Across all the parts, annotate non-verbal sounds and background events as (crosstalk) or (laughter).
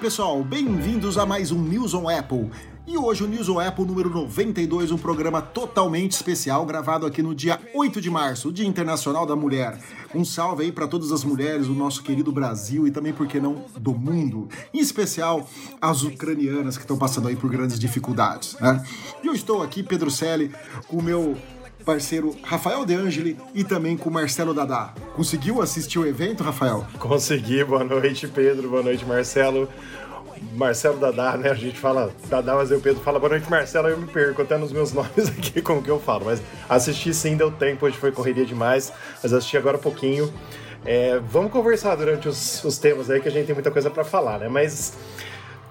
pessoal, bem-vindos a mais um News on Apple. E hoje o News on Apple número 92, um programa totalmente especial, gravado aqui no dia 8 de março, Dia Internacional da Mulher. Um salve aí para todas as mulheres do nosso querido Brasil e também, por que não, do mundo. Em especial as ucranianas que estão passando aí por grandes dificuldades, né? E eu estou aqui, Pedro Selle, com o meu parceiro Rafael De Angeli e também com Marcelo Dadá. Conseguiu assistir o evento, Rafael? Consegui. Boa noite, Pedro. Boa noite, Marcelo. Marcelo Dadá, né? A gente fala Dadá, mas aí o Pedro fala boa noite, Marcelo, eu me perco até nos meus (laughs) nomes aqui como que eu falo. Mas assisti sim, deu tempo, hoje foi correria demais, mas assisti agora um pouquinho. É, vamos conversar durante os, os temas aí que a gente tem muita coisa para falar, né? Mas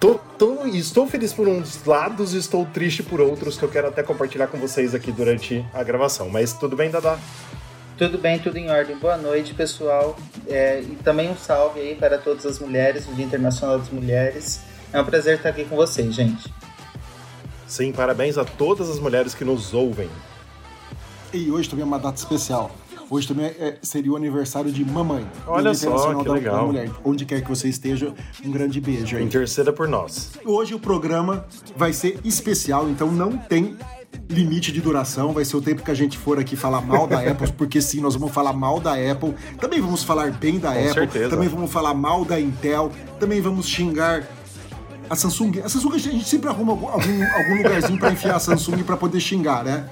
Tô, tô, estou feliz por uns lados e estou triste por outros que eu quero até compartilhar com vocês aqui durante a gravação. Mas tudo bem, Dada? Tudo bem, tudo em ordem. Boa noite, pessoal. É, e também um salve aí para todas as mulheres, o Dia Internacional das Mulheres. É um prazer estar aqui com vocês, gente. Sim, parabéns a todas as mulheres que nos ouvem. E hoje também é uma data especial. Hoje também é, seria o aniversário de mamãe. Olha só, que da, legal. Da mulher. Onde quer que você esteja, um grande beijo aí. Interceda por nós. Hoje o programa vai ser especial, então não tem limite de duração, vai ser o tempo que a gente for aqui falar mal da Apple, (laughs) porque sim, nós vamos falar mal da Apple, também vamos falar bem da Com Apple, certeza. também vamos falar mal da Intel, também vamos xingar a Samsung. A Samsung a gente sempre arruma algum, algum, lugarzinho para enfiar a Samsung para poder xingar, né?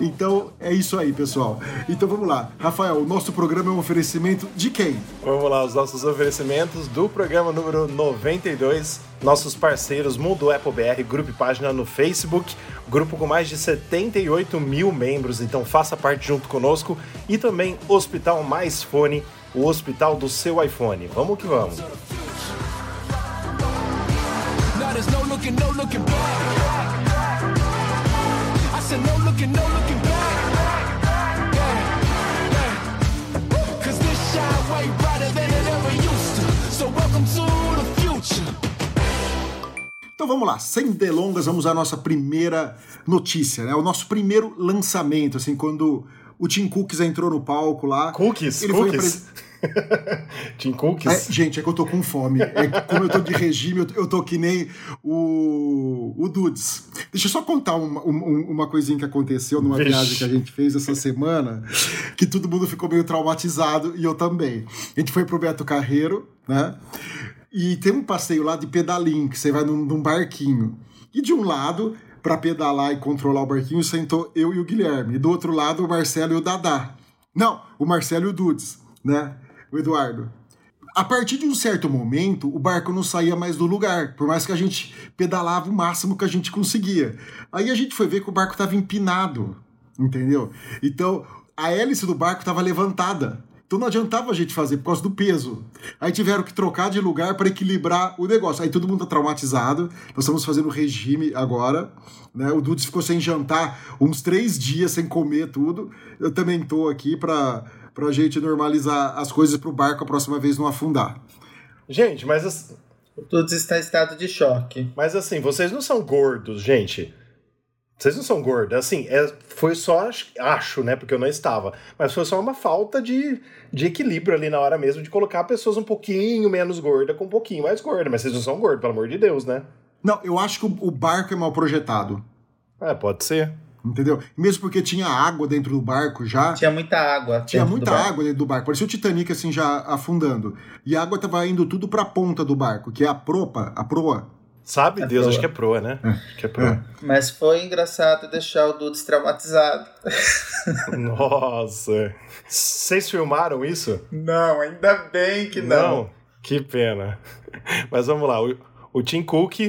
Então é isso aí, pessoal. Então vamos lá. Rafael, o nosso programa é um oferecimento de quem? Vamos lá, os nossos oferecimentos do programa número 92. Nossos parceiros Mundo Apple BR, grupo e página no Facebook, grupo com mais de 78 mil membros, então faça parte junto conosco. E também Hospital Mais Fone, o hospital do seu iPhone. Vamos que vamos. Now there's no looking, no looking back. No looking, no looking back. Yeah, yeah. Cause this way brighter than it ever used to. So welcome to the future. Então vamos lá, sem delongas, vamos à nossa primeira notícia, né? O nosso primeiro lançamento, assim, quando o Tim Cooks entrou no palco lá. Cookies, ele foi cookies. (laughs) Tim É, Cookies. gente, é que eu tô com fome. É que como eu tô de regime, eu, eu tô que nem o, o Dudes. Deixa eu só contar uma, um- uma coisinha que aconteceu numa Vixe. viagem que a gente fez essa semana, que todo mundo ficou meio traumatizado e eu também. A gente foi pro Beto Carreiro, né? E tem um passeio lá de pedalinho, que você vai num, num barquinho. E de um lado, para pedalar e controlar o barquinho, sentou eu e o Guilherme. E do outro lado, o Marcelo e o Dadá. Não, o Marcelo e o Dudes, né? O Eduardo. A partir de um certo momento, o barco não saía mais do lugar, por mais que a gente pedalava o máximo que a gente conseguia. Aí a gente foi ver que o barco estava empinado, entendeu? Então, a hélice do barco estava levantada. Então não adiantava a gente fazer por causa do peso. Aí tiveram que trocar de lugar para equilibrar o negócio. Aí todo mundo tá traumatizado. Nós estamos fazendo regime agora. Né? O Dudes ficou sem jantar uns três dias, sem comer tudo. Eu também tô aqui para pra gente normalizar as coisas pro barco a próxima vez não afundar. Gente, mas, as- Tudo está em estado de choque. mas assim, vocês não são gordos, gente. Vocês não são gordos. Assim, é, foi só, acho- né? Porque eu não estava. Mas foi só uma falta de, de equilíbrio ali na hora mesmo de colocar pessoas um pouquinho menos gordas com um pouquinho mais gorda. Mas vocês não são gordos, pelo amor de Deus, né? Não, eu acho que o, o barco é mal projetado. É, pode ser. Entendeu? Mesmo porque tinha água dentro do barco já. Tinha muita água. Tinha muita água dentro do barco. Parecia o Titanic assim já afundando. E a água tava indo tudo pra ponta do barco, que é a propa, a proa. Sabe É Deus, proa. acho que é proa, né? Acho que é proa. Mas foi engraçado deixar o Dudes traumatizado. (laughs) Nossa. Vocês filmaram isso? Não, ainda bem que não. Que pena. Mas vamos lá. O, o Tim Cook.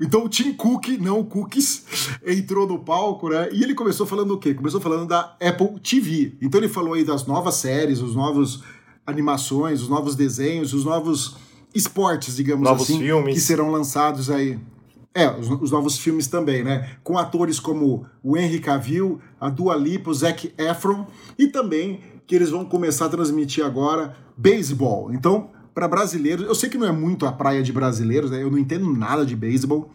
Então o Tim Cook, não o Cookies, entrou no palco, né? E ele começou falando o quê? Começou falando da Apple TV. Então ele falou aí das novas séries, os novos animações, os novos desenhos, os novos esportes, digamos Novos assim, filmes. que serão lançados aí. É, os, os novos filmes também, né? Com atores como o Henry Cavill, a Dua Lipa, o Zac Efron e também que eles vão começar a transmitir agora beisebol. Então, para brasileiros, eu sei que não é muito a praia de brasileiros, né? Eu não entendo nada de beisebol.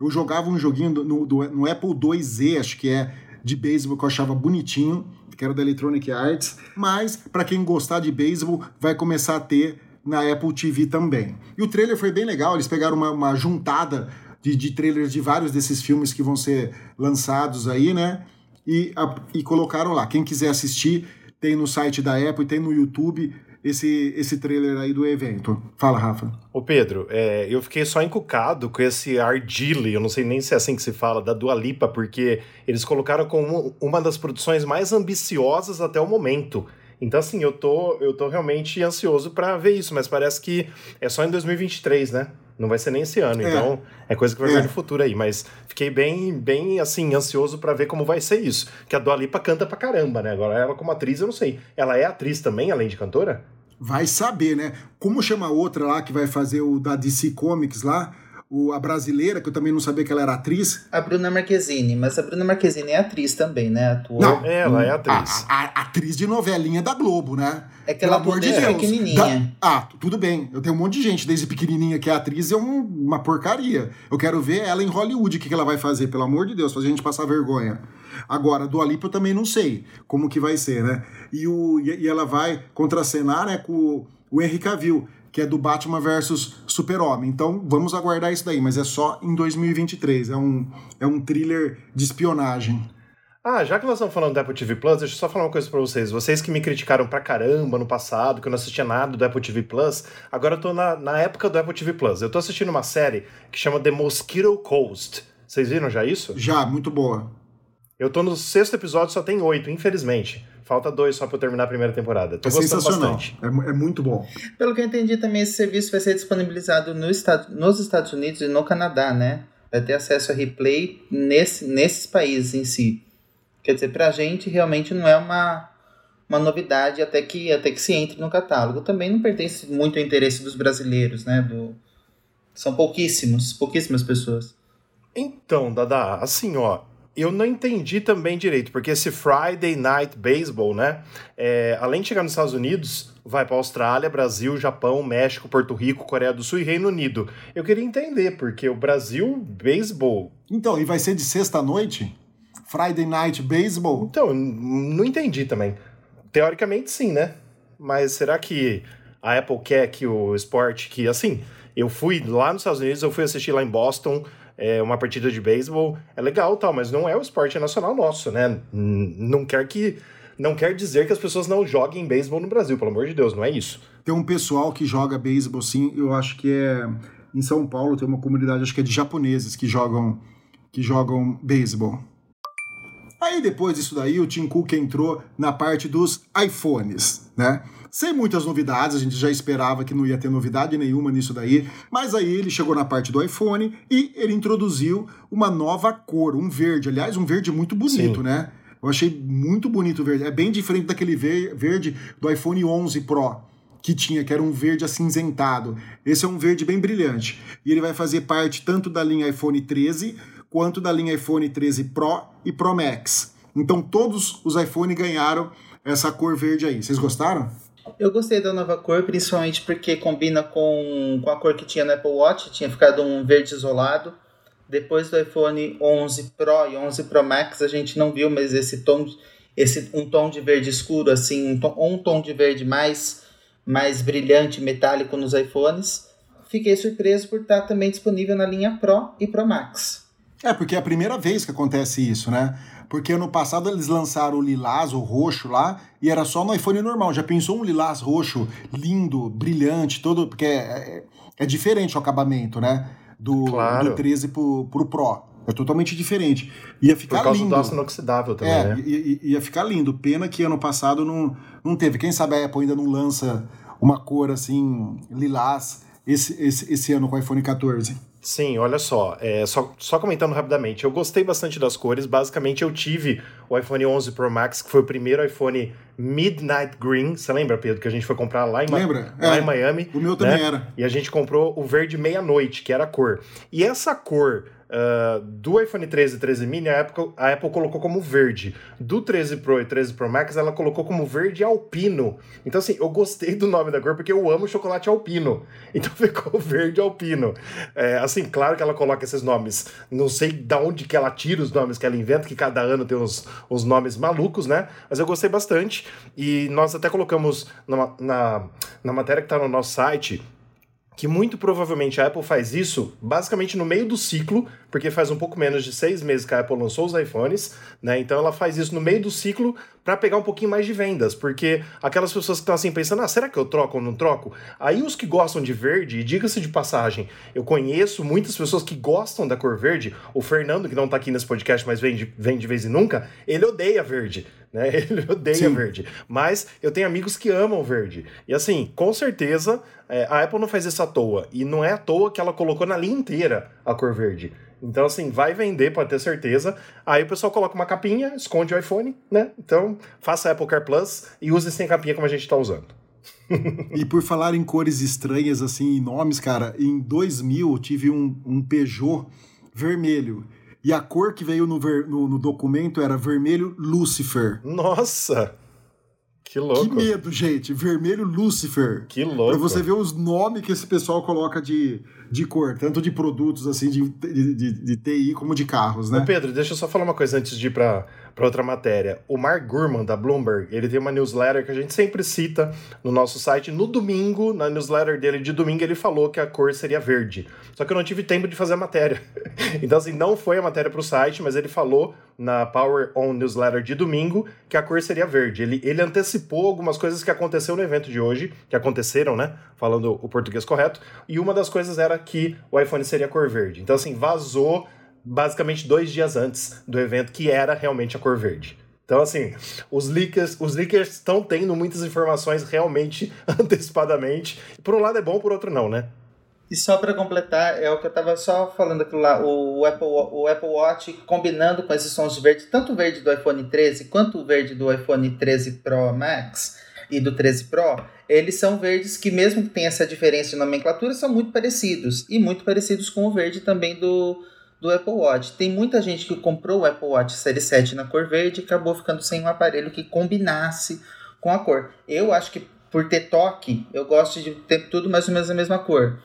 Eu jogava um joguinho no, do- no Apple IIz, acho que é de beisebol que eu achava bonitinho, que era da Electronic Arts. Mas, para quem gostar de beisebol, vai começar a ter na Apple TV também. E o trailer foi bem legal, eles pegaram uma, uma juntada de, de trailers de vários desses filmes que vão ser lançados aí, né? E, a, e colocaram lá. Quem quiser assistir, tem no site da Apple, tem no YouTube esse, esse trailer aí do evento. Fala, Rafa. Ô Pedro, é, eu fiquei só encucado com esse Ardile, eu não sei nem se é assim que se fala, da Dua Lipa, porque eles colocaram como uma das produções mais ambiciosas até o momento. Então, assim, eu tô, eu tô realmente ansioso para ver isso, mas parece que é só em 2023, né? Não vai ser nem esse ano, É. então é coisa que vai É. vir no futuro aí. Mas fiquei bem, bem assim, ansioso para ver como vai ser isso. Que a Dua Lipa canta pra caramba, né? Agora ela como atriz, eu não sei. Ela é atriz também, além de cantora? Vai saber, né? Como chama a outra lá que vai fazer o da DC Comics lá? O, a brasileira, que eu também não sabia que ela era atriz. A Bruna Marquezine, mas a Bruna Marquezine é atriz também, né? Atua. Não. Ela é A, atriz. a- a atriz de novelinha da Globo, né? É que ela amor de Deus. pequenininha. Da- ah, tudo bem. Eu tenho um monte de gente desde pequenininha que é atriz é um- uma porcaria. Eu quero ver ela em Hollywood, o que, que ela vai fazer, pelo amor de Deus, fazer a gente passar vergonha. Agora, do Alipa eu também não sei como que vai ser, né? E, o, e, e ela vai contracenar né, com o, o Henry Cavill, que é do Batman versus Super-Homem. Então, vamos aguardar isso daí, mas é só em 2023. É um, é um thriller de espionagem. Ah, já que nós estamos falando do Apple TV Plus, deixa eu só falar uma coisa pra vocês. Vocês que me criticaram pra caramba no passado, que eu não assistia nada do Apple TV Plus, agora eu tô na, na época do Apple TV Plus. Eu tô assistindo uma série que chama The Mosquito Coast. Vocês viram já isso? Já, muito boa. Eu tô no sexto episódio, só tem oito, infelizmente. Falta dois só pra eu terminar a primeira temporada. Tô É gostando sensacional. bastante. É, é muito bom. Pelo que eu entendi, também esse serviço vai ser disponibilizado no estado, nos Estados Unidos e no Canadá, né? Vai ter acesso a replay nesse, nesses países em si. Quer dizer, pra gente realmente não é uma, uma novidade até que, até que se entre no catálogo. Também não pertence muito ao interesse dos brasileiros, né? Do, são pouquíssimos, pouquíssimas pessoas. Então, Dada, assim, ó, eu não entendi também direito, porque esse Friday Night Baseball, né, é, além de chegar nos Estados Unidos, vai para Austrália, Brasil, Japão, México, Porto Rico, Coreia do Sul e Reino Unido. Eu queria entender, porque o Brasil, beisebol. Então, e vai ser de sexta-noite? Friday Night Baseball? Então, não entendi também. Teoricamente, sim, né? Mas será que a Apple quer que o esporte, que assim, eu fui lá nos Estados Unidos, eu fui assistir lá em Boston é, uma partida de beisebol, é legal tal, mas não é o esporte nacional nosso, né? Não quer que. Não quer dizer que as pessoas não joguem beisebol no Brasil, pelo amor de Deus, não é isso. Tem um pessoal que joga beisebol, sim, eu acho que é. Em São Paulo tem uma comunidade, acho que é de japoneses que jogam que jogam beisebol. Aí depois disso daí, o Tim Cook entrou na parte dos iPhones, né? Sem muitas novidades, a gente já esperava que não ia ter novidade nenhuma nisso daí, mas aí ele chegou na parte do iPhone e ele introduziu uma nova cor, um verde, aliás, um verde muito bonito, Sim. né? Eu achei muito bonito o verde, é bem diferente daquele ve- verde do iPhone 11 Pro que tinha, que era um verde acinzentado. Esse é um verde bem brilhante. E ele vai fazer parte tanto da linha iPhone 13 quanto da linha iPhone 13 Pro e Pro Max. Então todos os iPhone ganharam essa cor verde aí. Vocês gostaram? Eu gostei da nova cor, principalmente porque combina com, com a cor que tinha no Apple Watch, tinha ficado um verde isolado. Depois do iPhone 11 Pro e 11 Pro Max, a gente não viu mais esse tom, esse um tom de verde escuro assim, um tom, um tom de verde mais mais brilhante, metálico nos iPhones. Fiquei surpreso por estar também disponível na linha Pro e Pro Max. É, porque é a primeira vez que acontece isso, né? Porque ano passado eles lançaram o lilás, o roxo lá, e era só no iPhone normal. Já pensou um lilás roxo, lindo, brilhante, todo. Porque é, é- é diferente o acabamento, né? Do, Claro. do 13 pro, pro Pro. É totalmente diferente. Ia Por ficar causa lindo. do aço inoxidável também, É, né? i- i- ia ficar lindo. Pena que ano passado não, não teve. Quem sabe a Apple ainda não lança uma cor assim, lilás, esse, esse, esse ano com o iPhone 14. Sim, olha só, é, só, só comentando rapidamente, eu gostei bastante das cores, basicamente eu tive o iPhone 11 Pro Max, que foi o primeiro iPhone Midnight Green, você lembra, Pedro, que a gente foi comprar lá em, Lembra? lá É, em Miami? O meu também né? era. E a gente comprou o verde meia-noite, que era a cor. E essa cor ah, do iPhone 13 e 13 mini, a Apple, a Apple colocou como verde. Do 13 Pro e 13 Pro Max, ela colocou como verde alpino. Então, assim, eu gostei do nome da cor porque eu amo chocolate alpino. (laughs) Então ficou verde alpino. É, assim, claro que ela coloca esses nomes. Não sei de onde que ela tira os nomes que ela inventa, que cada ano tem uns, uns nomes malucos, né? Mas eu gostei bastante. E nós até colocamos numa- na, na matéria que está no nosso site que muito provavelmente a Apple faz isso basicamente no meio do ciclo, porque faz um pouco menos de seis meses que a Apple lançou os iPhones, né? Então ela faz isso no meio do ciclo para pegar um pouquinho mais de vendas, porque aquelas pessoas que estão assim pensando, ah, será que eu troco ou não troco? Aí os que gostam de verde, e diga-se de passagem, eu conheço muitas pessoas que gostam da cor verde, o Fernando, que não tá aqui nesse podcast, mas vem de, vem de vez em nunca, ele odeia verde, né? (laughs) Ele odeia Sim. verde. Mas eu tenho amigos que amam verde. E assim, com certeza, é, a Apple não faz isso à toa. E não é à toa que ela colocou na linha inteira a cor verde. Então, assim, vai vender, pode ter certeza. Aí o pessoal coloca uma capinha, esconde o iPhone, né? Então, faça Apple Car Plus e use sem capinha como a gente tá usando. E por falar em cores estranhas, assim, em nomes, cara, em 2000 eu tive um, um Peugeot vermelho. E a cor que veio no, ver- no- no documento era vermelho Lucifer. Nossa! Que Que louco! medo, gente. Vermelho Lucifer. Que louco! Pra você ver os nomes que esse pessoal coloca de, de cor, tanto de produtos, assim, de, de, de- de TI como de carros, Ô, né? Pedro, deixa eu só falar uma coisa antes de ir pra, pra outra matéria. O Mark Gurman, da Bloomberg, ele tem uma newsletter que a gente sempre cita no nosso site. No domingo, na newsletter dele de domingo, ele falou que a cor seria verde. Só que eu não tive tempo de fazer a matéria. (laughs) Então, assim, não foi a matéria pro site, mas ele falou na Power On Newsletter de domingo que a cor seria verde. Ele, ele antecipou algumas coisas que aconteceu no evento de hoje, que aconteceram, né? Falando o português correto. E uma das coisas era que o iPhone seria cor verde. Então, assim, vazou basicamente dois dias antes do evento, que era realmente a cor verde. Então, assim, os leakers os leakers estão tendo muitas informações realmente (laughs) antecipadamente. Por um lado é bom, por outro não, né? E só para completar, é o que eu tava só falando aquilo lá, o Apple, o Apple Watch combinando com esses sons de verde, tanto o verde do iPhone 13 quanto o verde do iPhone 13 Pro Max e do 13 Pro, eles são verdes que mesmo que tenha essa diferença de nomenclatura, são muito parecidos. E muito parecidos com o verde também do, do Apple Watch. Tem muita gente que comprou o Apple Watch Série 7 na cor verde e acabou ficando sem um aparelho que combinasse com a cor. Eu acho que por ter toque, eu gosto de ter tudo mais ou menos a mesma cor.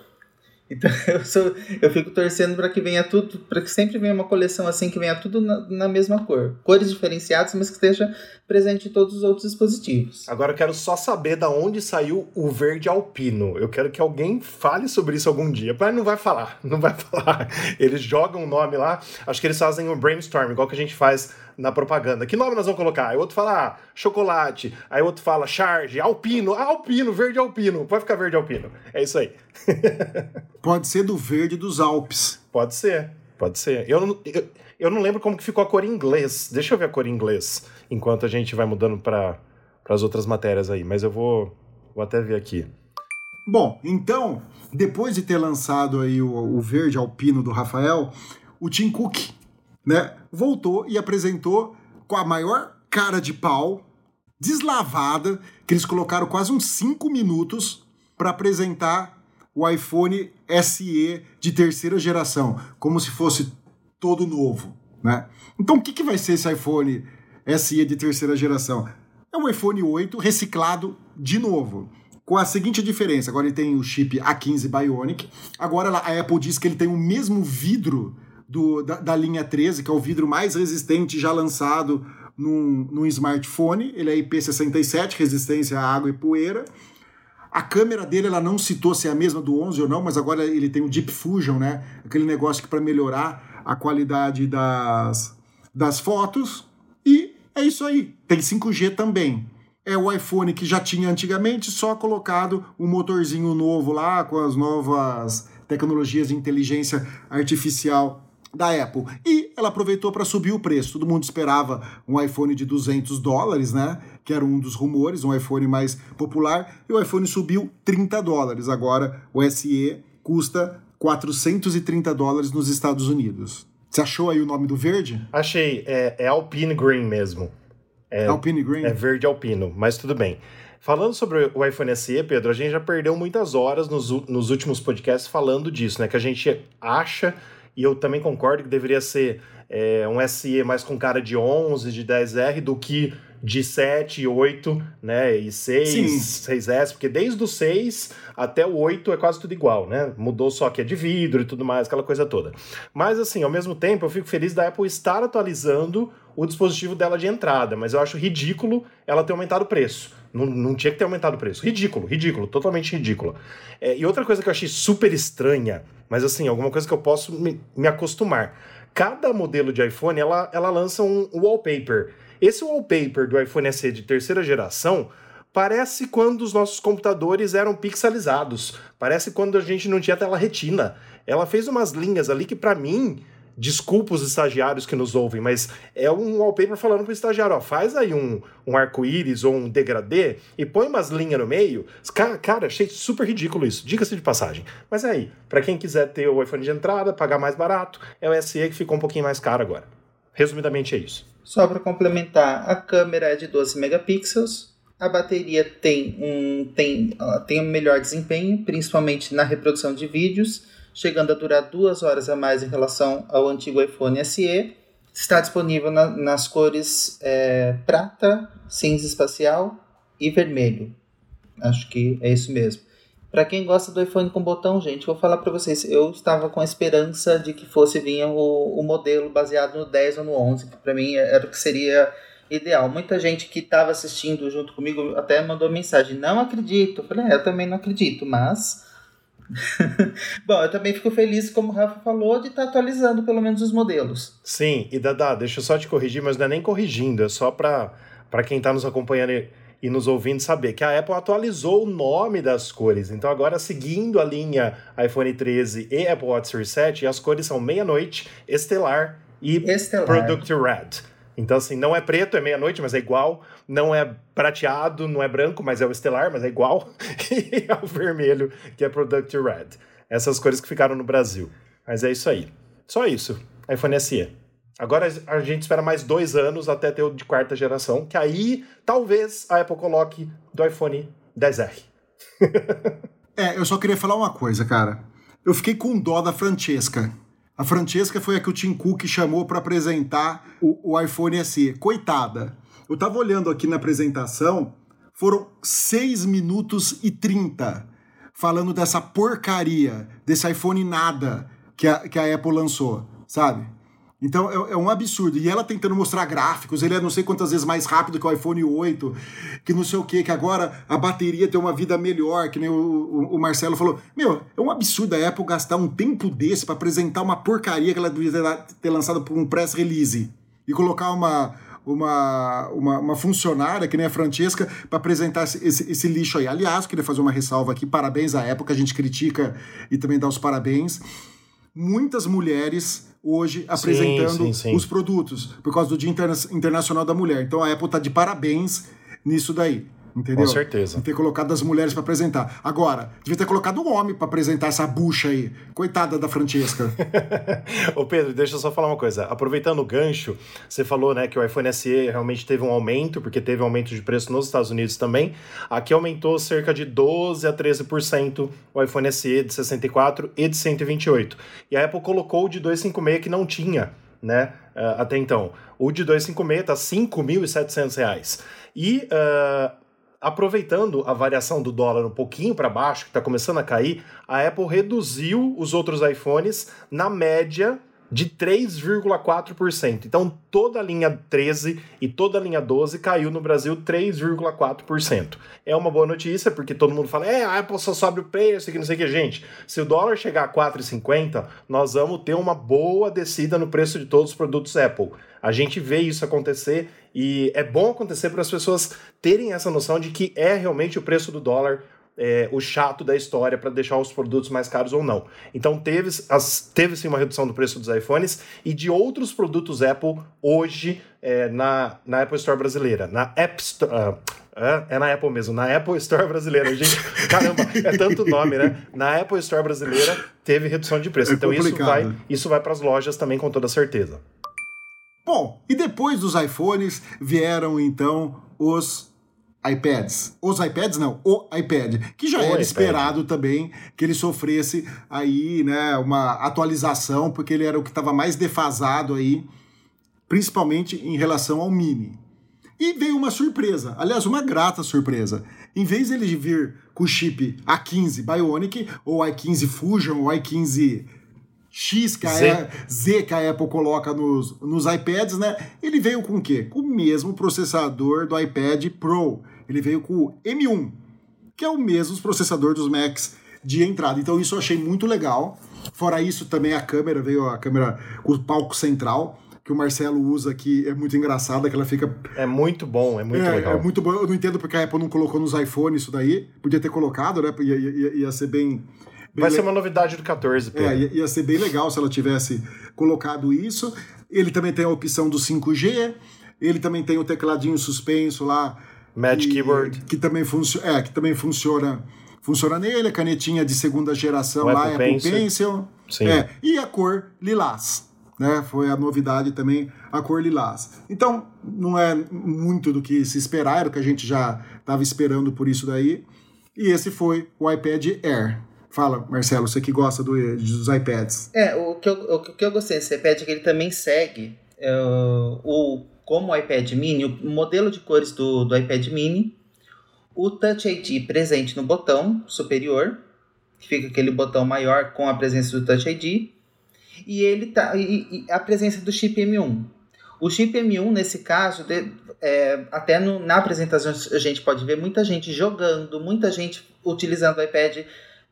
Então (laughs) eu, sou, eu fico torcendo para que venha tudo, para que sempre venha uma coleção assim que venha tudo na, na mesma cor. Cores diferenciadas, mas que esteja presente em todos os outros dispositivos. Agora eu quero só saber da onde saiu o verde alpino. Eu quero que alguém fale sobre isso algum dia. Mas não vai falar, (laughs) não vai falar. Eles jogam o nome lá. Acho que eles fazem um brainstorm, igual que a gente faz na propaganda. Que nome nós vamos colocar? Aí o outro fala ah, chocolate. Aí o outro fala charge, alpino. Ah, alpino, verde alpino. Vai ficar verde alpino. É isso aí. (laughs) Pode ser do verde dos Alpes. Pode ser, pode ser. Eu não, eu, eu não lembro como que ficou a cor em inglês. Deixa eu ver a cor em inglês, enquanto a gente vai mudando para as outras matérias aí. Mas eu vou, vou até ver aqui. Bom, então, depois de ter lançado aí o, o verde alpino do Rafael, o Tim Cook, né, voltou e apresentou com a maior cara de pau, deslavada, que eles colocaram quase uns 5 minutos para apresentar o iPhone SE de terceira geração, como se fosse todo novo, né? Então, o que, que vai ser esse iPhone SE de terceira geração? É um iPhone 8 reciclado de novo. Com a seguinte diferença, agora ele tem o chip A15 Bionic, agora a Apple diz que ele tem o mesmo vidro do- da, da linha 13, que é o vidro mais resistente já lançado num, num smartphone, ele é IP67, resistência à água e poeira. A câmera dele, ela não citou se é a mesma do 11 ou não, mas agora ele tem o Deep Fusion, né? Aquele negócio que para melhorar a qualidade das, das fotos. E é isso aí. Tem 5G também. É o iPhone que já tinha antigamente, só colocado um motorzinho novo lá com as novas tecnologias de inteligência artificial da Apple. E ela aproveitou para subir o preço. Todo mundo esperava um iPhone de 200 dólares, né? Que era um dos rumores, um iPhone mais popular. E o iPhone subiu 30 dólares. Agora o SE custa 430 dólares nos Estados Unidos. Você achou aí o nome do verde? Achei, é, é Alpine Green mesmo. É, Alpine Green? É verde alpino, mas tudo bem. Falando sobre o iPhone SE, Pedro, a gente já perdeu muitas horas nos, nos últimos podcasts falando disso, né? Que a gente acha, e eu também concordo que deveria ser é, um SE mais com cara de 11, de 10R, do que de 7, 8, né? E 6, Sim. 6S, porque desde o 6 até o 8 é quase tudo igual, né? Mudou só que é de vidro e tudo mais, aquela coisa toda. Mas assim, ao mesmo tempo, eu fico feliz da Apple estar atualizando o dispositivo dela de entrada, mas eu acho ridículo ela ter aumentado o preço. Não, não tinha que ter aumentado o preço. Ridículo, ridículo, totalmente ridículo. É, e outra coisa que eu achei super estranha, mas assim, alguma coisa que eu posso me, me acostumar. Cada modelo de iPhone, ela, ela lança um wallpaper. Esse wallpaper do iPhone SE de terceira geração parece quando os nossos computadores eram pixelizados. Parece quando a gente não tinha tela retina. Ela fez umas linhas ali que, para mim, desculpa os estagiários que nos ouvem, mas é um wallpaper falando pro estagiário, ó, faz aí um, um arco-íris ou um degradê e põe umas linhas no meio. Cara, cara, achei super ridículo isso, diga-se de passagem. Mas é aí, para quem quiser ter o iPhone de entrada, pagar mais barato, é o SE que ficou um pouquinho mais caro agora. Resumidamente é isso. Só para complementar, a câmera é de 12 megapixels, a bateria tem um, tem, tem um melhor desempenho, principalmente na reprodução de vídeos, chegando a durar duas horas a mais em relação ao antigo iPhone SE. Está disponível na, nas cores é, prata, cinza espacial e vermelho. Acho que é isso mesmo. Para quem gosta do iPhone com botão, gente, vou falar para vocês. Eu estava com a esperança de que fosse vir o, o modelo baseado no 10 ou no 11, que para mim era o que seria ideal. Muita gente que estava assistindo junto comigo até mandou mensagem: Não acredito. Eu falei: é, Eu também não acredito, mas. (laughs) Bom, eu também fico feliz, como o Rafa falou, de estar tá atualizando pelo menos os modelos. Sim, e Dada, deixa eu só te corrigir, mas não é nem corrigindo, é só para quem está nos acompanhando e, e nos ouvindo saber que a Apple atualizou o nome das cores. Então, agora, seguindo a linha iPhone 13 e Apple Watch Series 7, as cores são meia-noite, estelar e Estelar. Product Red. Então, assim, não é preto, é meia-noite, mas é igual. Não é prateado, não é branco, mas é o estelar, mas é igual. (laughs) e é o vermelho, que é Product Red. Essas cores que ficaram no Brasil. Mas é isso aí. Só isso. iPhone SE. Agora a gente espera mais dois anos até ter o de quarta geração, que aí talvez a Apple coloque do iPhone 10R. (laughs) é, eu só queria falar uma coisa, cara. Eu fiquei com dó da Francesca. A Francesca foi a que o Tim Cook chamou para apresentar o, o, iPhone SE. Coitada. Eu tava olhando aqui na apresentação, foram 6 minutos e 30 falando dessa porcaria, desse iPhone nada que a, que a Apple lançou, sabe? Então é, é, um absurdo. E ela tentando mostrar gráficos, ele é não sei quantas vezes mais rápido que o iPhone 8, que não sei o que, que agora a bateria tem uma vida melhor, que nem o, o, o, Marcelo falou. Meu, é um absurdo a Apple gastar um tempo desse para apresentar uma porcaria que ela devia ter lançado por um press release e colocar uma. Uma, uma, uma funcionária, que nem a Francesca, para apresentar esse, esse, esse, lixo aí. Aliás, queria fazer uma ressalva aqui: parabéns à que a gente critica e também dá os parabéns. Muitas mulheres hoje apresentando sim, sim, sim. os produtos, por causa do Dia Interna Internacional da Mulher. Então a Apple está de parabéns nisso daí. Entendeu? Com certeza. De ter colocado as mulheres para apresentar. Agora, devia ter colocado um homem para apresentar essa bucha aí. Coitada da Francesca. (laughs) Ô Pedro, deixa eu só falar uma coisa. Aproveitando o gancho, você falou né, que o iPhone SE realmente teve um aumento, porque teve um aumento de preço nos Estados Unidos também. Aqui aumentou cerca de 12 a 13% o iPhone SE de 64 e de 128. E a Apple colocou o de 256 que não tinha, né? Uh, até então. O de 256 tá R$ 5.700. E uh, aproveitando a variação do dólar um pouquinho para baixo, que está começando a cair, a Apple reduziu os outros iPhones na média de 3,4%. Então toda a linha 13 e toda a linha 12 caiu no Brasil 3,4%. É uma boa notícia, porque todo mundo fala, é, a Apple só sobe o preço, que não sei o que. Gente, se o dólar chegar a 4,50, nós vamos ter uma boa descida no preço de todos os produtos Apple. A gente vê isso acontecer e é bom acontecer para as pessoas terem essa noção de que é realmente o preço do dólar é, o chato da história para deixar os produtos mais caros ou não. Então teve, as, teve sim uma redução do preço dos iPhones e de outros produtos Apple hoje é, na, na Apple Store brasileira. Na App Store. Uh, é, é, na Apple mesmo, na Apple Store brasileira. Gente, (laughs) caramba, é tanto nome, né? Na Apple Store brasileira teve redução de preço. É então isso vai, isso vai para as lojas também com toda certeza. Bom, e depois dos iPhones vieram então os iPads. Os iPads não, o iPad, que já o era iPad. esperado também que ele sofresse aí, né, uma atualização, porque ele era o que estava mais defasado aí, principalmente em relação ao Mini. E veio uma surpresa, aliás, uma grata surpresa. Em vez dele vir com o chip A15 Bionic, ou i15 Fusion, ou i15 X que a Z. Z. Z que a Apple coloca nos, nos iPads, né? Ele veio com o quê? Com o mesmo processador do iPad Pro. Ele veio com o M1, que é o mesmo processador dos Macs de entrada. Então isso eu achei muito legal. Fora isso, também a câmera, veio a câmera com o palco central, que o Marcelo usa aqui, é muito engraçada, que ela fica É muito bom, é muito é, legal. é muito bom. Eu não entendo porque a Apple não colocou nos iPhones isso daí. Podia ter colocado, né? Ia, ia, ia ser bem. Vai le- ser uma novidade do 14, Pedro. é, ia, ser bem legal se ela tivesse colocado isso. Ele também tem a opção do 5G. Ele também tem o tecladinho suspenso lá. Magic que, Keyboard. Que também, funci é, que também funciona, funciona nele. A canetinha de segunda geração O lá, Apple Apple Pencil. Pencil. Sim. É, e a cor lilás. Né? Foi a novidade também, a cor lilás. Então, não é muito do que se esperar, era o que a gente já estava esperando por isso daí. E esse foi o iPad Air. Fala, Marcelo, você que gosta do- dos iPads. É, o que eu, o que eu gostei desse iPad é que ele também segue é, o, como o iPad mini, o modelo de cores do, do iPad mini, o Touch ID presente no botão superior, que fica aquele botão maior com a presença do Touch ID, e ele tá e, e a presença do chip M1. O chip M1, nesse caso, de- é, até no- na apresentação a gente pode ver muita gente jogando, muita gente utilizando o iPad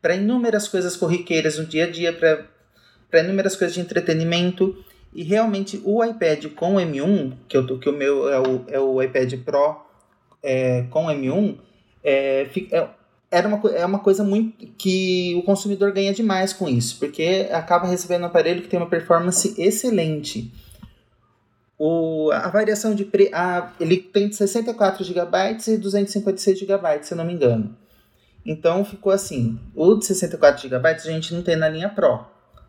para inúmeras coisas corriqueiras no dia a dia, para inúmeras coisas de entretenimento. E realmente o iPad com M1, que, eu, que o meu é o, é o iPad Pro é, com M1, é, é, era uma, é uma coisa muito que o consumidor ganha demais com isso, porque acaba recebendo um aparelho que tem uma performance excelente. O, a variação de pre, a, ele tem 64 GB e 256 GB, se eu não me engano. Então ficou assim, o de 64 GB a gente não tem na linha Pro.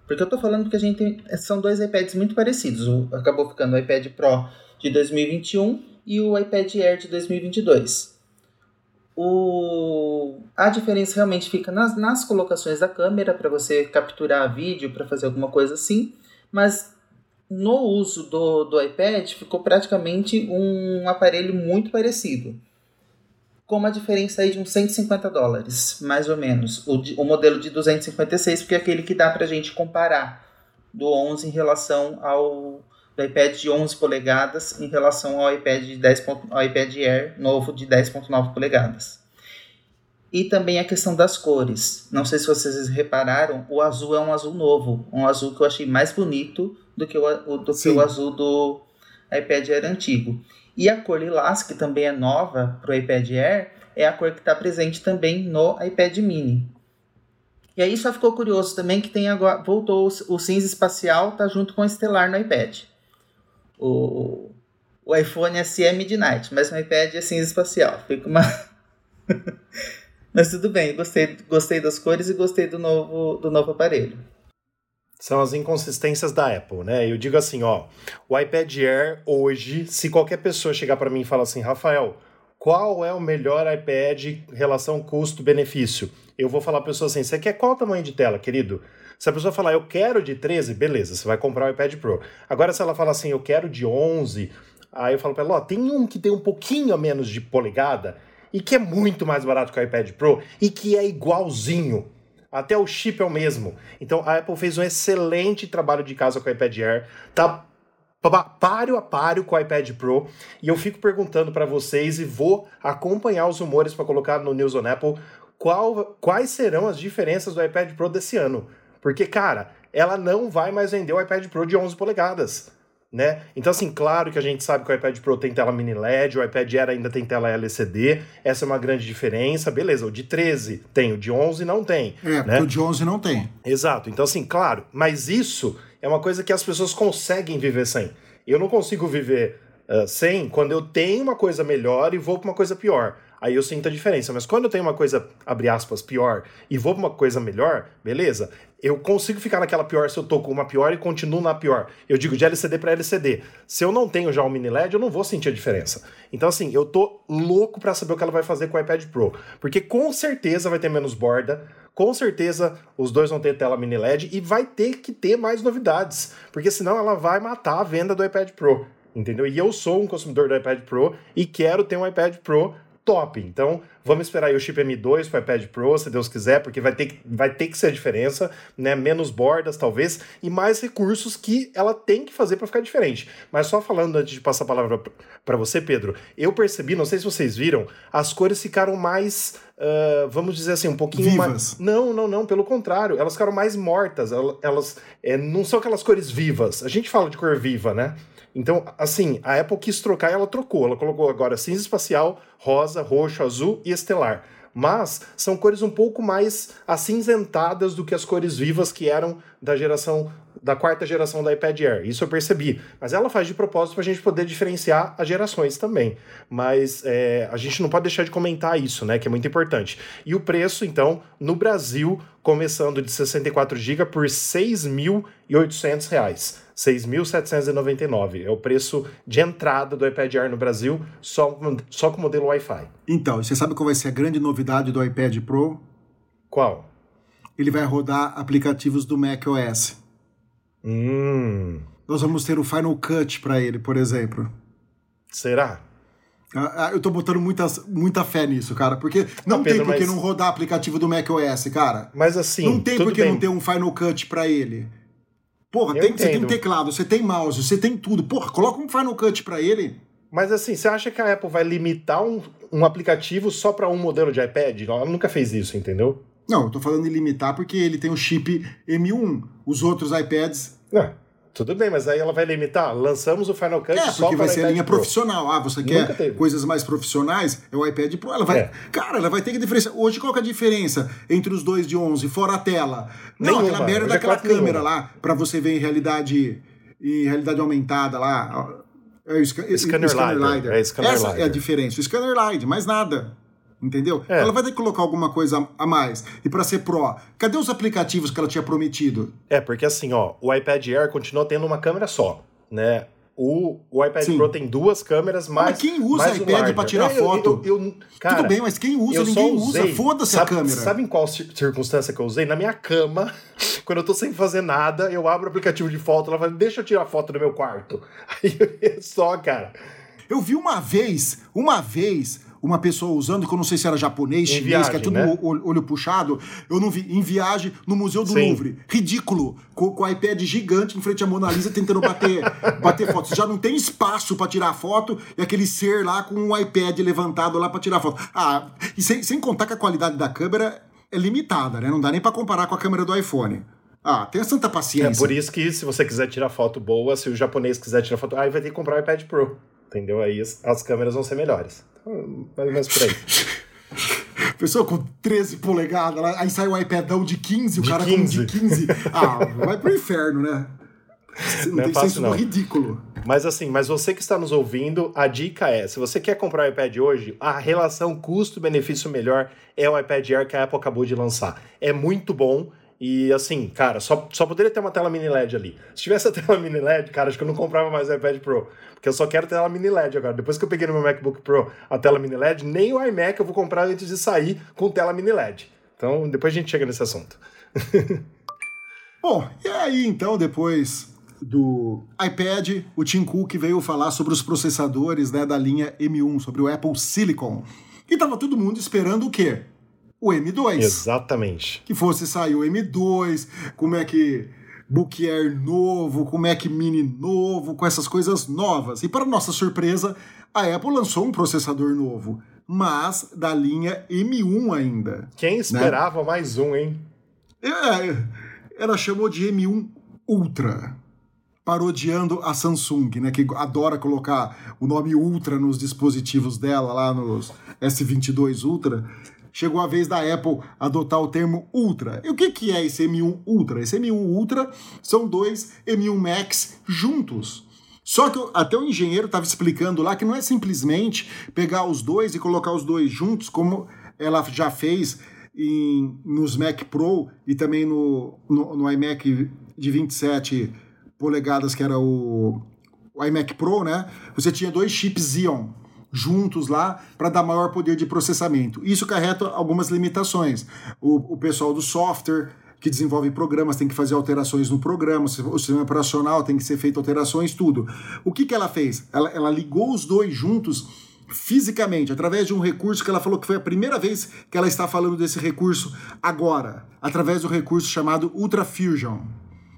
Porque eu tô falando que a gente tem, são dois iPads muito parecidos. O, acabou ficando o iPad Pro de 2021 e o iPad Air de 2022. O, a diferença realmente fica nas, nas colocações da câmera para você capturar vídeo, para fazer alguma coisa assim, mas no uso do, do iPad ficou praticamente um aparelho muito parecido. Com uma diferença aí de uns 150 dólares, mais ou menos. O, o modelo de 256, porque é aquele que dá pra gente comparar do 11 em relação ao do iPad de 11 polegadas em relação ao iPad, de 10, ponto- ao iPad Air novo de 10.9 polegadas. E também a questão das cores. Não sei se vocês repararam, o azul é um azul novo. Um azul que eu achei mais bonito do que o, a- o- do que Sim. o azul do iPad Air antigo. E a cor lilás, que também é nova para o iPad Air, é a cor que está presente também no iPad mini. E aí só ficou curioso também que tem agora voltou o, o cinza espacial tá junto com o estelar no iPad. O, o iPhone SE é Midnight, mas no iPad é cinza espacial. Fica uma (laughs) Mas tudo bem, gostei, gostei das cores e gostei do novo, do novo aparelho. São as inconsistências da Apple, né? Eu digo assim, ó, o iPad Air hoje, se qualquer pessoa chegar para mim e falar assim, Rafael, qual é o melhor iPad relação custo-benefício? Eu vou falar pra pessoa assim, você quer qual tamanho de tela, querido? Se a pessoa falar, eu quero de 13, beleza, você vai comprar o iPad Pro. Agora, se ela falar assim, eu quero de 11, aí eu falo pra ela, ó, tem um que tem um pouquinho a menos de polegada e que é muito mais barato que o iPad Pro e que é igualzinho. Até o chip é o mesmo. Então a Apple fez um excelente trabalho de casa com o iPad Air. Tá páreo a páreo com o iPad Pro. E eu fico perguntando para vocês e vou acompanhar os rumores para colocar no News on Apple qual- quais serão as diferenças do iPad Pro desse ano. Porque, cara, ela não vai mais vender o iPad Pro de 11 polegadas. Né? Então, assim, claro que a gente sabe que o iPad Pro tem tela mini LED, o iPad Air ainda tem tela LCD, essa é uma grande diferença, beleza. O de 13 tem, o de 11 não tem. É, né? o de 11 não tem. Exato. Então, assim, claro, mas isso é uma coisa que as pessoas conseguem viver sem. Eu não consigo viver ah, sem quando eu tenho uma coisa melhor e vou para uma coisa pior. Aí eu sinto a diferença. Mas quando eu tenho uma coisa, abre aspas, pior e vou para uma coisa melhor, beleza? Eu consigo ficar naquela pior se eu tô com uma pior e continuo na pior. Eu digo de LCD para LCD. Se eu não tenho já um mini LED, eu não vou sentir a diferença. Então, assim, eu tô louco para saber o que ela vai fazer com o iPad Pro. Porque com certeza vai ter menos borda, com certeza os dois vão ter tela mini LED e vai ter que ter mais novidades, porque senão ela vai matar a venda do iPad Pro, entendeu? E eu sou um consumidor do iPad Pro e quero ter um iPad Pro top. Então, vamos esperar aí o chip M2 para o iPad Pro, se Deus quiser, porque vai ter, que, vai ter que ser a diferença, né? Menos bordas, talvez, e mais recursos que ela tem que fazer para ficar diferente. Mas só falando antes de passar a palavra para você, Pedro, eu percebi, não sei se vocês viram, as cores ficaram mais. Uh, vamos dizer assim, um pouquinho Vivas. mais. Não, não, não, pelo contrário, elas ficaram mais mortas. Elas, elas é, não são aquelas cores vivas. A gente fala de cor viva, né? Então, assim, a Apple quis trocar e ela trocou. Ela colocou agora cinza espacial, rosa, roxo, azul e estelar. Mas são cores um pouco mais acinzentadas do que as cores vivas que eram da geração da quarta geração da iPad Air. Isso eu percebi. Mas ela faz de propósito para a gente poder diferenciar as gerações também. Mas é, a gente não pode deixar de comentar isso, né? Que é muito importante. E o preço, então, no Brasil, começando de 64 GB por R$ 6.800. 6.799 é o preço de entrada do iPad Air no Brasil, só, só com modelo Wi-Fi. Então, você sabe qual vai ser a grande novidade do iPad Pro? Qual? Ele vai rodar aplicativos do macOS. Hum. Nós vamos ter o Final Cut para ele, por exemplo. Será? Ah, ah, eu tô botando muita, muita fé nisso, cara, porque não Ah, Pedro, tem por que mas- não rodar aplicativo do macOS, cara. Mas assim, não tem por que não ter um Final Cut pra ele. Porra, tem, você tem teclado, você tem mouse, você tem tudo. Porra, coloca um Final Cut pra ele. Mas assim, você acha que a Apple vai limitar um, um aplicativo só para um modelo de iPad? Ela nunca fez isso, entendeu? Não, eu tô falando em limitar porque ele tem o chip M1. Os outros iPads. Não, tudo bem, mas aí ela vai limitar. Lançamos o Final Cut É, só porque vai para ser a linha Pro. profissional. Ah, você Nunca quer teve. coisas mais profissionais? É o iPad Pro. Ela vai. É. Cara, ela vai ter que diferenciar. Hoje, qual que é a diferença entre os dois de 11, fora a tela? Não, Nenhuma, aquela merda hoje é daquela quase câmera nenhuma. lá, pra você ver em realidade, em realidade aumentada lá. É o sca- Scanner LiDAR, é scanner Essa é a diferença. O scanner LiDAR, mais nada. Entendeu? É. Ela vai ter que colocar alguma coisa a mais. E pra ser Pro, cadê os aplicativos que ela tinha prometido? É, porque assim, ó, o iPad Air continua tendo uma câmera só, né? O, o iPad Sim. Pro tem duas câmeras, mais. Mas quem usa mais iPad pra tirar É, eu- foto? Eu, eu- cara, Tudo bem, mas quem usa? Ninguém usa. Foda-se a câmera. Sabe em qual cir- circunstância que eu usei? Na minha cama, (laughs) quando eu tô sem fazer nada, eu abro o aplicativo de foto, ela fala, deixa eu tirar foto do meu quarto. (laughs) Aí é (laughs) só, cara. Eu vi uma vez, uma vez, uma pessoa usando, que eu não sei se era japonês, Em chinês, viagem, que é tudo né? olho, puxado, eu não vi, em viagem no Museu do Sim. Louvre. Ridículo. Com, com o iPad gigante em frente à Mona Lisa tentando bater, (laughs) bater foto. Você já não tem espaço pra tirar foto e aquele ser lá com um iPad levantado lá pra tirar foto. Ah, e sem, sem contar que a qualidade da câmera é limitada, né? Não dá nem pra comparar com a câmera do iPhone. Ah, tenha santa É paciência. por isso que se você quiser tirar foto boa, se o japonês quiser tirar foto, aí vai ter que comprar o iPad Pro. Entendeu? Aí as, as câmeras vão ser melhores. Mais ou menos por aí. (laughs) Pessoa com 13 polegadas, aí sai o iPadão de 15, o De cara 15. com de 15. Ah, vai pro inferno, né? Não, Não é tem fácil, senso não. ridículo. Mas assim, mas você que está nos ouvindo, a dica é: se você quer comprar o iPad hoje, a relação custo-benefício melhor é o iPad Air que a Apple acabou de lançar. É muito bom. E assim, cara, só, só poderia ter uma tela mini LED ali. Se tivesse a (laughs) tela mini LED, cara, acho que eu não comprava mais o iPad Pro. Porque eu só quero tela mini LED agora. Depois que eu peguei no meu MacBook Pro a tela mini LED, nem o iMac eu vou comprar antes de sair com tela mini LED. Então, depois a gente chega nesse assunto. (laughs) Bom, e aí então, depois do iPad, o Tim Cook veio falar sobre os processadores né, da linha M1, sobre o Apple Silicon. E tava todo mundo esperando o quê? O M2. Exatamente. que fosse sair o M2, com o Mac Book Air novo, com Mac Mini novo, com essas coisas novas. E para nossa surpresa, a Apple lançou um processador novo, mas da linha M1 ainda. Quem esperava mais um, hein? É, ela chamou de M1 Ultra, parodiando a Samsung, né, que adora colocar o nome Ultra nos dispositivos dela, lá nos S22 Ultra. Chegou a vez da Apple adotar o termo Ultra. E o que, que é esse M1 Ultra? Esse M1 Ultra são dois M1 Max juntos. Só que até o engenheiro estava explicando lá que não é simplesmente pegar os dois e colocar os dois juntos, como ela já fez em, nos Mac Pro e também no, no, no iMac de 27 polegadas, que era o, o iMac Pro, né? Você tinha dois chips Xeon juntos lá para dar maior poder de processamento. Isso carreta algumas limitações. O, o pessoal do software que desenvolve programas tem que fazer alterações no programa, o sistema operacional tem que ser feito alterações, tudo. O que, que ela fez? Ela, ela ligou os dois juntos fisicamente, através de um recurso que ela falou que foi a primeira vez que ela está falando desse recurso agora, através do recurso chamado Ultra Fusion.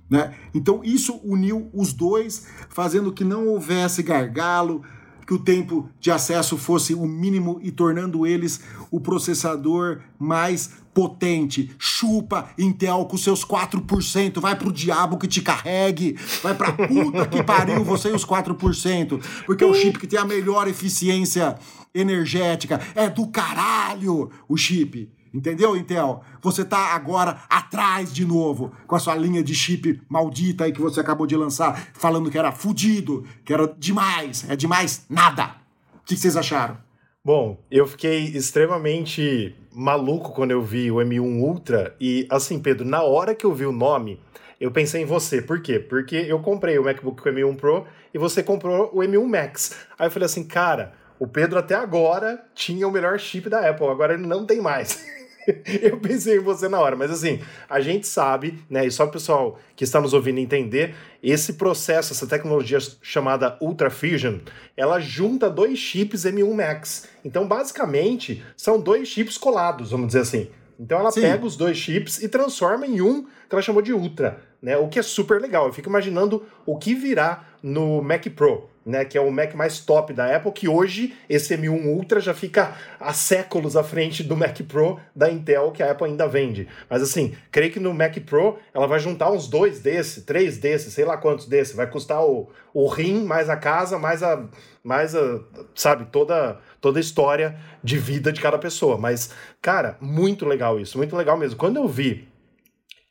Né? Então isso uniu os dois, fazendo que não houvesse gargalo, que o tempo de acesso fosse o mínimo e tornando eles o processador mais potente. Chupa, Intel, com seus 4%. Vai pro diabo que te carregue. Vai pra puta que pariu você e os 4%. Porque é o chip que tem a melhor eficiência energética. É do caralho o chip. Entendeu, Intel? Você tá agora atrás de novo com a sua linha de chip maldita aí que você acabou de lançar, falando que era fudido, que era demais. É demais nada. O que vocês acharam? Bom, eu fiquei extremamente maluco quando eu vi o M1 Ultra e assim, Pedro, na hora que eu vi o nome, eu pensei em você. Por quê? Porque eu comprei o MacBook com o M1 Pro e você comprou o M1 Max. Aí eu falei assim, cara, o Pedro até agora tinha o melhor chip da Apple, agora ele não tem mais. (laughs) (laughs) eu pensei em você na hora, mas assim, a gente sabe, né, e só o pessoal que está nos ouvindo entender, esse processo, essa tecnologia chamada Ultra Fusion, ela junta dois chips M1 Max. Então, basicamente, são dois chips colados, vamos dizer assim. Então ela Sim. pega os dois chips e transforma em um que ela chamou de Ultra, né? O que é super legal. Eu fico imaginando o que virá no Mac Pro né, que é o Mac mais top da Apple, que hoje esse M1 Ultra já fica há séculos à frente do Mac Pro da Intel, que a Apple ainda vende. Mas assim, creio que no Mac Pro ela vai juntar uns dois desse, três desses, sei lá quantos desses. Vai custar o, o rim, mais a casa, mais a. Mais a. Sabe, toda, toda a história de vida de cada pessoa. Mas, cara, muito legal isso, muito legal mesmo. Quando eu vi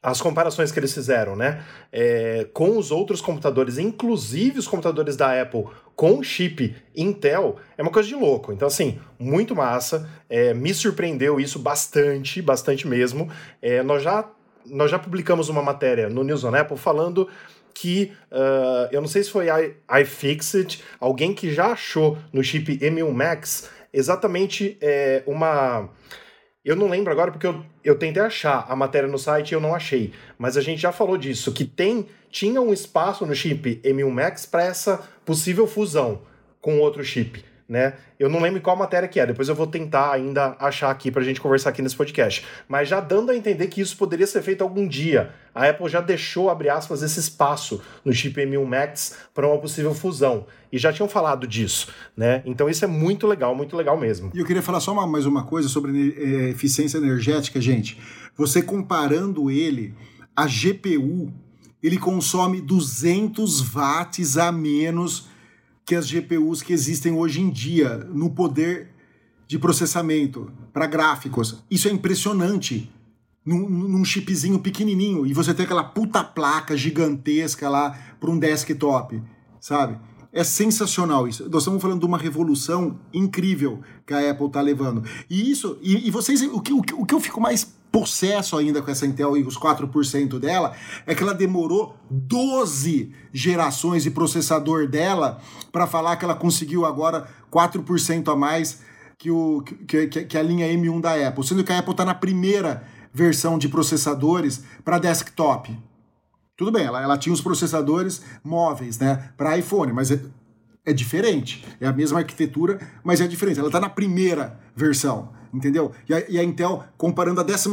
as comparações que eles fizeram, né, é, com os outros computadores, inclusive os computadores da Apple com chip Intel, é uma coisa de louco. Então, assim, muito massa. É, me surpreendeu isso bastante, bastante mesmo. É, nós, já, nós já publicamos uma matéria no News on Apple falando que uh, eu não sei se foi iFixit, alguém que já achou no chip M1 Max exatamente é, uma eu não lembro agora porque eu, eu tentei achar a matéria no site e eu não achei. Mas a gente já falou disso, que tem tinha um espaço no chip M1 Max para essa possível fusão com outro chip né? Eu não lembro qual matéria que é, depois eu vou tentar ainda achar aqui pra gente conversar aqui nesse podcast. Mas já dando a entender que isso poderia ser feito algum dia. A Apple já deixou, abre aspas, esse espaço no chip M1 Max para uma possível fusão. E já tinham falado disso, né? Então isso é muito legal, muito legal mesmo. E eu queria falar só uma, mais uma coisa sobre é, eficiência energética, gente. Você comparando ele, a GPU, ele consome 200 watts a menos que as GPUs que existem hoje em dia no poder de processamento para gráficos. Isso é impressionante. Num, num, chipzinho pequenininho e você tem aquela puta placa gigantesca lá para um desktop, sabe? É sensacional isso. Nós estamos falando de uma revolução incrível que a Apple está levando. E isso, e, e vocês, o que, o, que, o que eu fico mais possesso ainda com essa Intel e os 4% dela, é que ela demorou 12 gerações de processador dela para falar que ela conseguiu agora 4% a mais que, o, que, que, a linha M1 da Apple, sendo que a Apple está na primeira versão de processadores para desktop. Tudo bem, ela, ela tinha os processadores móveis, né, para iPhone, mas é, é diferente. É a mesma arquitetura, mas é diferente. Ela está na primeira versão entendeu? E a, e a Intel comparando a 12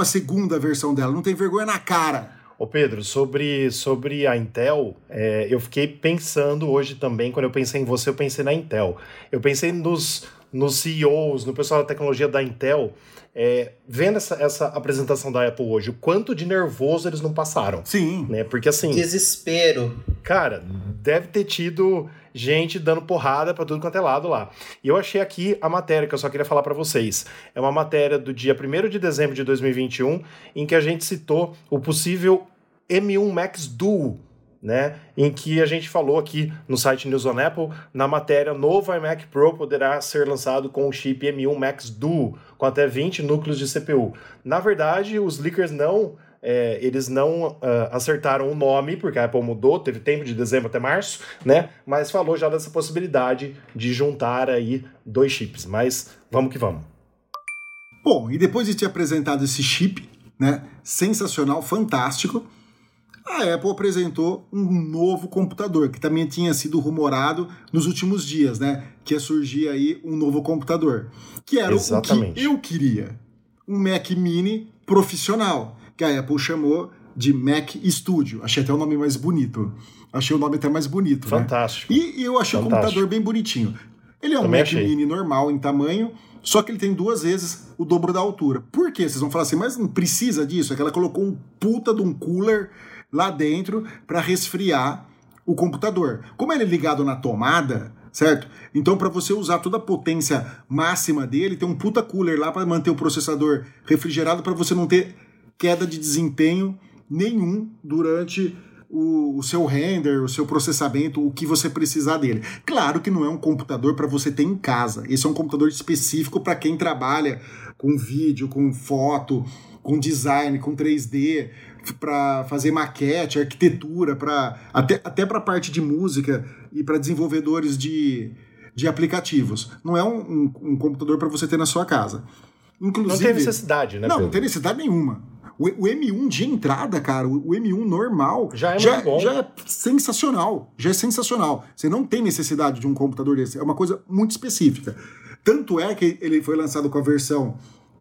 versão dela, não tem vergonha na cara. Ô Pedro, sobre, sobre a Intel, é, eu fiquei pensando hoje também, quando eu pensei em você, eu pensei na Intel. Eu pensei nos, nos CEOs, no pessoal da tecnologia da Intel, é, vendo essa, essa apresentação da Apple hoje, o quanto de nervoso eles não passaram. Sim. Né? Porque assim. Desespero. Cara, deve ter tido gente dando porrada para tudo quanto é lado lá. E eu achei aqui a matéria que eu só queria falar para vocês. É uma matéria do dia 1 de dezembro de 2021, em que a gente citou o possível M1 Max Duo, né, em que a gente falou aqui no site News on Apple, na matéria, novo iMac Pro poderá ser lançado com o chip M1 Max Duo, com até 20 núcleos de CPU. Na verdade, os leakers não é, eles não uh, acertaram o nome, porque a Apple mudou, teve tempo de dezembro até março, né? Mas falou já dessa possibilidade de juntar aí dois chips. Mas vamos que vamos. Bom, e depois de ter apresentado esse chip, né? Sensacional, fantástico. A Apple apresentou um novo computador, que também tinha sido rumorado nos últimos dias, né? Que ia surgir aí um novo computador. Que era Exatamente. o que eu queria. Um Mac Mini profissional, que a Apple chamou de Mac Studio. Achei até o nome mais bonito. Achei o nome até mais bonito, né? Fantástico. E, e eu achei o Fantástico. computador bem bonitinho. Ele é um Também Mac achei. Mini normal em tamanho, só que ele tem duas vezes o dobro da altura. Por quê? Vocês vão falar assim, mas não precisa disso. É que ela colocou um puta de um cooler lá dentro para resfriar o computador. Como ele é ligado na tomada, certo? Então, para você usar toda a potência máxima dele, tem um puta cooler lá para manter o processador refrigerado para você não ter queda de desempenho nenhum durante o, o seu render, o seu processamento, o que você precisar dele. Claro que não é um computador para você ter em casa. Esse é um computador específico para quem trabalha com vídeo, com foto, com design, com 3D, para fazer maquete, arquitetura, para até, até para parte de música e para desenvolvedores de, de aplicativos. Não é um, um- um computador para você ter na sua casa. Não Inclusive, tem necessidade, né, não, Pedro? não tem necessidade nenhuma. O, o M1 de entrada, cara, o, o M1 normal Já é já, bom. já é sensacional. Já é sensacional. Você não tem necessidade de um computador desse. É uma coisa muito específica. Tanto é que ele foi lançado com a versão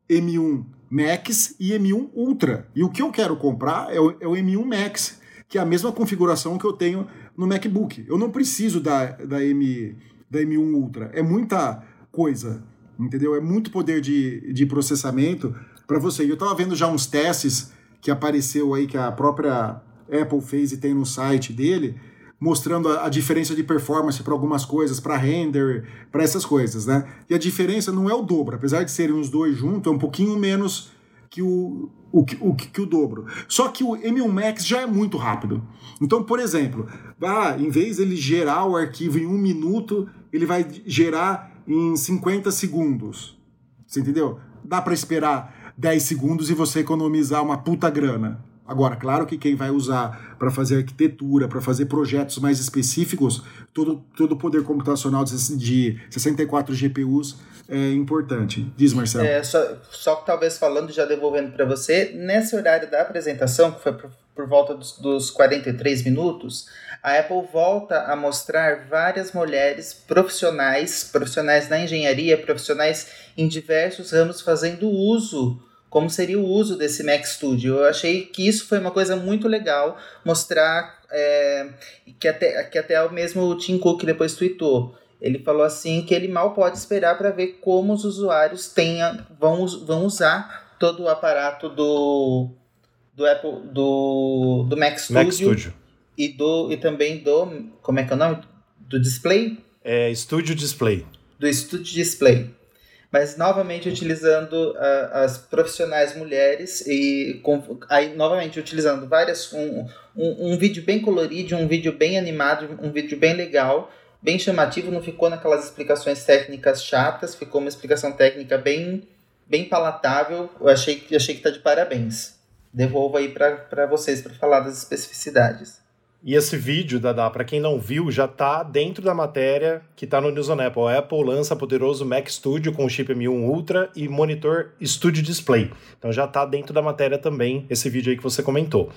M1 Max e M1 Ultra. E o que eu quero comprar é o, é o M1 Max, que é a mesma configuração que eu tenho no MacBook. Eu não preciso da, da, M, da M1 Ultra. É muita coisa, entendeu? É muito poder de, de processamento para você. Eu estava vendo já uns testes que apareceu aí, que a própria Apple fez e tem no site dele, mostrando a, a diferença de performance para algumas coisas, para render, para essas coisas, né? E a diferença não é o dobro, apesar de serem os dois juntos, é um pouquinho menos que o, o, o, que o dobro. Só que o M1 Max já é muito rápido. Então, por exemplo, ah, em vez dele gerar o arquivo em um minuto, ele vai gerar em 50 segundos. Você entendeu? Dá para esperar 10 segundos e você economizar uma puta grana. Agora, claro que quem vai usar para fazer arquitetura, para fazer projetos mais específicos, todo, todo o poder computacional de de 64 GPUs é importante. Diz, Marcelo. É, só, só que talvez falando, já devolvendo para você, nesse horário da apresentação, que foi por, por volta dos, dos 43 minutos, a Apple volta a mostrar várias mulheres profissionais, profissionais na engenharia, profissionais em diversos ramos fazendo uso, como seria o uso desse Mac Studio. Eu achei que isso foi uma coisa muito legal, mostrar é, que, até, que até o mesmo Tim Cook depois tweetou. Ele falou assim que ele mal pode esperar para ver como os usuários tenha, vão, vão usar todo o aparato do, do Apple do, do Mac Studio, Mac Studio. e do e também do como é que é o nome do display É Studio Display. do Studio Display. Mas novamente utilizando ah, as profissionais mulheres e com, aí novamente utilizando várias um, um, um vídeo bem colorido, um vídeo bem animado, um vídeo bem legal, bem chamativo, não ficou naquelas explicações técnicas chatas, ficou uma explicação técnica bem bem palatável. Eu achei que achei que tá de parabéns. Devolvo aí para vocês para falar das especificidades. E esse vídeo, Dadá, para quem não viu, já tá dentro da matéria que tá no News on Apple. A Apple lança poderoso Mac Studio com chip M1 Ultra e monitor Studio Display. Então já tá dentro da matéria também esse vídeo aí que você comentou.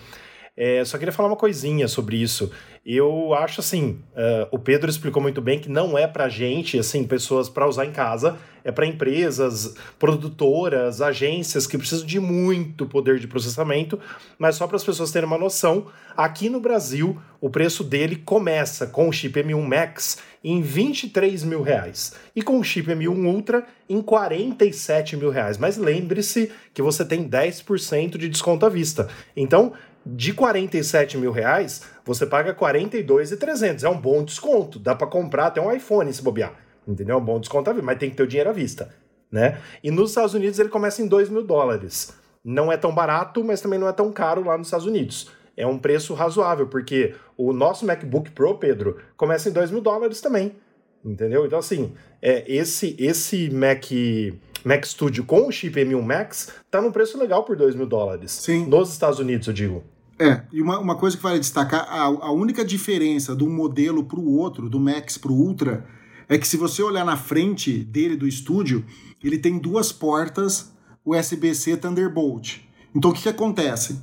É, só queria falar uma coisinha sobre isso. Eu acho assim, eh, o Pedro explicou muito bem que não é pra gente, assim, pessoas para usar em casa, é para empresas, produtoras, agências que precisam de muito poder de processamento, mas só para as pessoas terem uma noção, aqui no Brasil o preço dele começa com o chip M1 Max em 23 mil reais e com o chip M1 Ultra em 47 mil reais. Mas lembre-se que você tem 10% de desconto à vista. Então, de 47 mil reais, você paga 42,300. É um bom desconto. Dá para comprar até um iPhone se bobear. Entendeu? É um bom desconto mas tem que ter o dinheiro à vista. Né? E nos Estados Unidos ele começa em 2 mil dólares. Não é tão barato, mas também não é tão caro lá nos Estados Unidos. É um preço razoável, porque o nosso MacBook Pro, Pedro, começa em 2 mil dólares também. Entendeu? Então, assim, é, esse, esse Mac, Mac Studio com o chip M1 Max tá num preço legal por 2 mil dólares. Sim. Nos Estados Unidos, eu digo. É, e uma, uma coisa que vale destacar, a, a única diferença de um modelo para o outro, do Max para o Ultra, é que se você olhar na frente dele, do estúdio, ele tem duas portas USB-C Thunderbolt. Então o que, que acontece?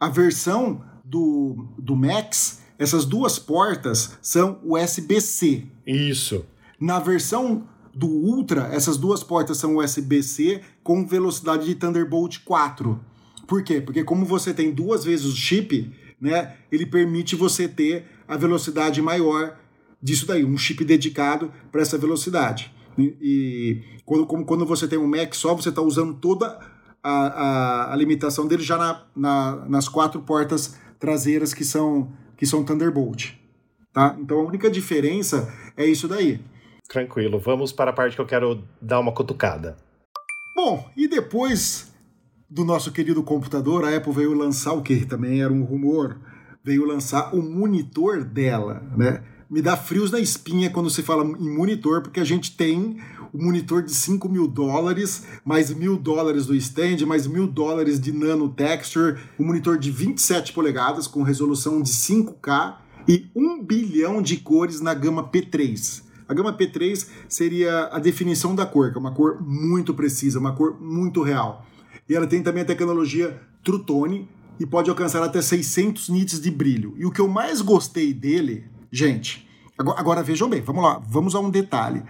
A versão do, do Max, essas duas portas são USB-C. Isso. Na versão do Ultra, essas duas portas são USB-C com velocidade de Thunderbolt 4. Por quê? Porque como você tem duas vezes o chip, né, ele permite você ter a velocidade maior disso daí, um chip dedicado para essa velocidade. E, e quando, como, quando você tem um Mac só, você está usando toda a, a, a, limitação dele já na, na, nas quatro portas traseiras que são, que são Thunderbolt. Tá? Então a única diferença é isso daí. Tranquilo, vamos para a parte que eu quero dar uma cutucada. Bom, e depois do nosso querido computador, a Apple veio lançar o que também era um rumor, veio lançar o monitor dela, né? Me dá frios na espinha quando se fala em monitor, porque a gente tem o monitor de 5 mil dólares, mais mil dólares do stand, mais mil dólares de nano texture, um monitor de 27 polegadas com resolução de 5K e 1 bilhão de cores na gama P3. A gama P3 seria a definição da cor, que é uma cor muito precisa, uma cor muito real. E ela tem também a tecnologia True Tone e pode alcançar até 600 nits de brilho. E o que eu mais gostei dele, gente, agora, agora vejam bem, vamos lá, vamos a um detalhe.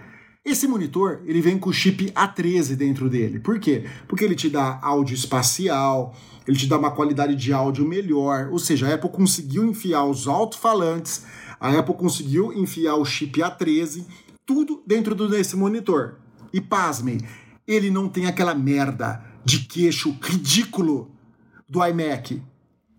Esse monitor, ele vem com o chip A13 dentro dele. Por quê? Porque ele te dá áudio espacial, ele te dá uma qualidade de áudio melhor, ou seja, a Apple conseguiu enfiar os alto-falantes, a Apple conseguiu enfiar o chip A13, tudo dentro desse monitor. E pasmem, ele não tem aquela merda de queixo ridículo do iMac.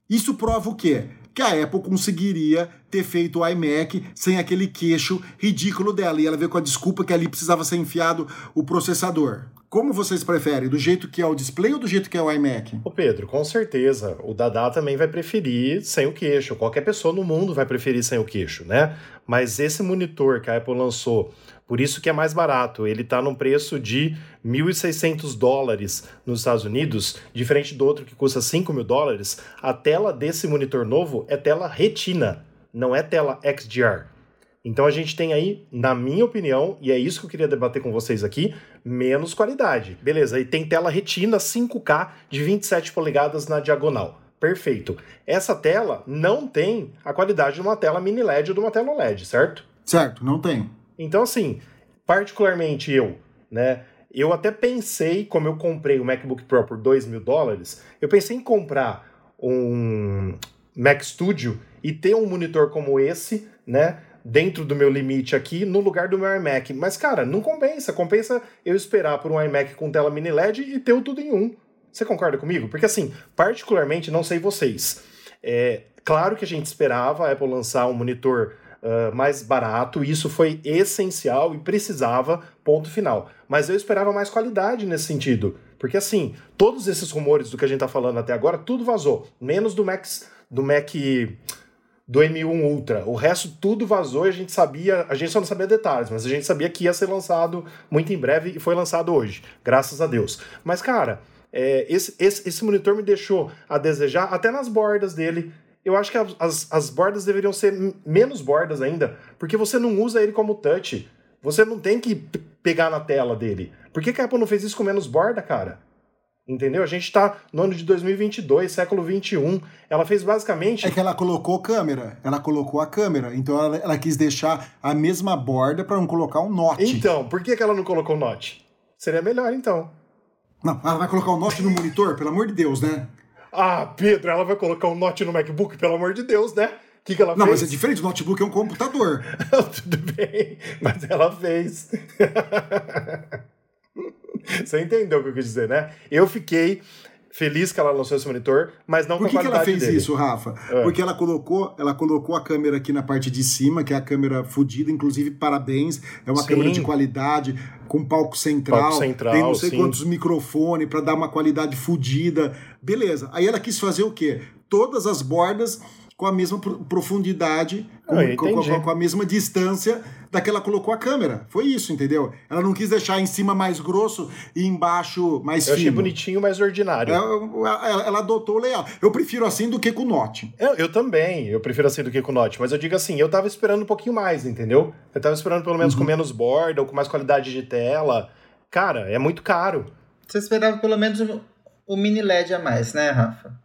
Isso prova o quê? Que a Apple conseguiria ter feito o iMac sem aquele queixo ridículo dela. E ela veio com a desculpa que ali precisava ser enfiado o processador. Como vocês preferem? Do jeito que é o display ou do jeito que é o iMac? Ô Pedro, com certeza. O Dada também vai preferir sem o queixo. Qualquer pessoa no mundo vai preferir sem o queixo, né? Mas esse monitor que a Apple lançou por isso que é mais barato. Ele está num preço de 1.600 dólares nos Estados Unidos, diferente do outro que custa 5 mil dólares. A tela desse monitor novo é tela retina, não é tela XDR. Então a gente tem aí, na minha opinião, e é isso que eu queria debater com vocês aqui, menos qualidade. Beleza, e tem tela retina 5K de 27 polegadas na diagonal. Perfeito. Essa tela não tem a qualidade de uma tela mini LED ou de uma tela OLED, certo? Certo, não tem. Então, assim, particularmente eu, né? Eu até pensei, como eu comprei o MacBook Pro por 2 mil dólares, eu pensei em comprar um Mac Studio e ter um monitor como esse, né? Dentro do meu limite aqui, no lugar do meu iMac. Mas, cara, não compensa. Compensa eu esperar por um iMac com tela mini LED e ter o tudo em um. Você concorda comigo? Porque, assim, particularmente, não sei vocês. É claro que a gente esperava a Apple lançar um monitor uh, mais barato, isso foi essencial e precisava, ponto final. Mas eu esperava mais qualidade nesse sentido. Porque assim, todos esses rumores do que a gente tá falando até agora, tudo vazou. Menos do Max, do Mac do M1 Ultra. O resto tudo vazou e a gente sabia, a gente só não sabia detalhes, mas a gente sabia que ia ser lançado muito em breve e foi lançado hoje, graças a Deus. Mas cara, é, esse, esse, esse monitor me deixou a desejar até nas bordas dele eu acho que as, as bordas deveriam ser menos bordas ainda, porque você não usa ele como touch. Você não tem que pegar na tela dele. Por que, que a Apple não fez isso com menos borda, cara? Entendeu? A gente tá no ano de 2022, século 21. Ela fez basicamente. É que ela colocou câmera. Ela colocou a câmera. Então ela, ela quis deixar a mesma borda para não colocar um note. Então, por que, que ela não colocou note? Seria melhor, então. Não, ela vai colocar o um note no monitor, pelo amor de Deus, né? Ah, Pedro, ela vai colocar um note no MacBook, pelo amor de Deus, né? O que, que ela Não, fez? mas é diferente, o notebook é um computador. (laughs) Tudo bem, mas ela fez. (laughs) (laughs) Você entendeu o que eu quis dizer, né? Eu fiquei feliz que ela lançou esse monitor, mas não Por com a que, que ela fez dele. isso, Rafa? É. Porque ela colocou, ela colocou a câmera aqui na parte de cima, que é a câmera fodida, inclusive parabéns, é uma Sim. câmera de qualidade, com palco central, Palco central, tem não sei sim. quantos microfones para dar uma qualidade fodida. Beleza. Aí ela quis fazer o quê? Todas as bordas com a mesma pro- profundidade, com, Ah, com- com- com a mesma distância da que ela colocou a câmera. Foi isso, entendeu? Ela não quis deixar em cima mais grosso e embaixo mais Eu achei fino. bonitinho, mas ordinário. Ela, ela- ela adotou o layout. Eu prefiro assim do que com note. Eu, eu também, eu prefiro assim do que com Note, mas eu digo assim, eu tava esperando um pouquinho mais, entendeu? Eu tava esperando pelo menos Uhum. com menos borda ou com mais qualidade de tela. Cara, é muito caro. Você esperava pelo menos o, o mini LED a mais, né, Rafa?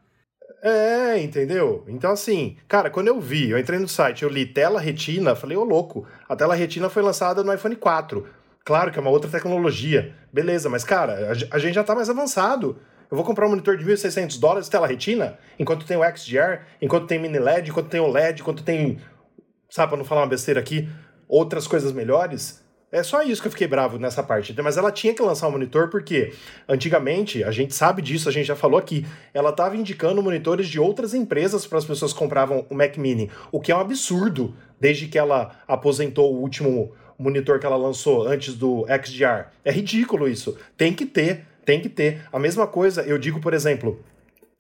É, entendeu? Então, assim, cara, quando eu vi, eu entrei no site, eu li tela retina, falei, ô louco, a tela retina foi lançada no iPhone 4. Claro que é uma outra tecnologia, beleza, mas, cara, a, a gente já tá mais avançado. Eu vou comprar um monitor de 1.600 dólares tela retina, enquanto tem o XDR, enquanto tem mini LED, enquanto tem o LED, enquanto tem, sabe, pra não falar uma besteira aqui, outras coisas melhores. É só isso que eu fiquei bravo nessa parte. Mas ela tinha que lançar um monitor porque, antigamente, a gente sabe disso, a gente já falou aqui, ela estava indicando monitores de outras empresas para as pessoas que compravam o Mac Mini, o que é um absurdo, desde que ela aposentou o último monitor que ela lançou antes do XDR. É ridículo isso. Tem que ter, tem que ter. A mesma coisa, eu digo, por exemplo,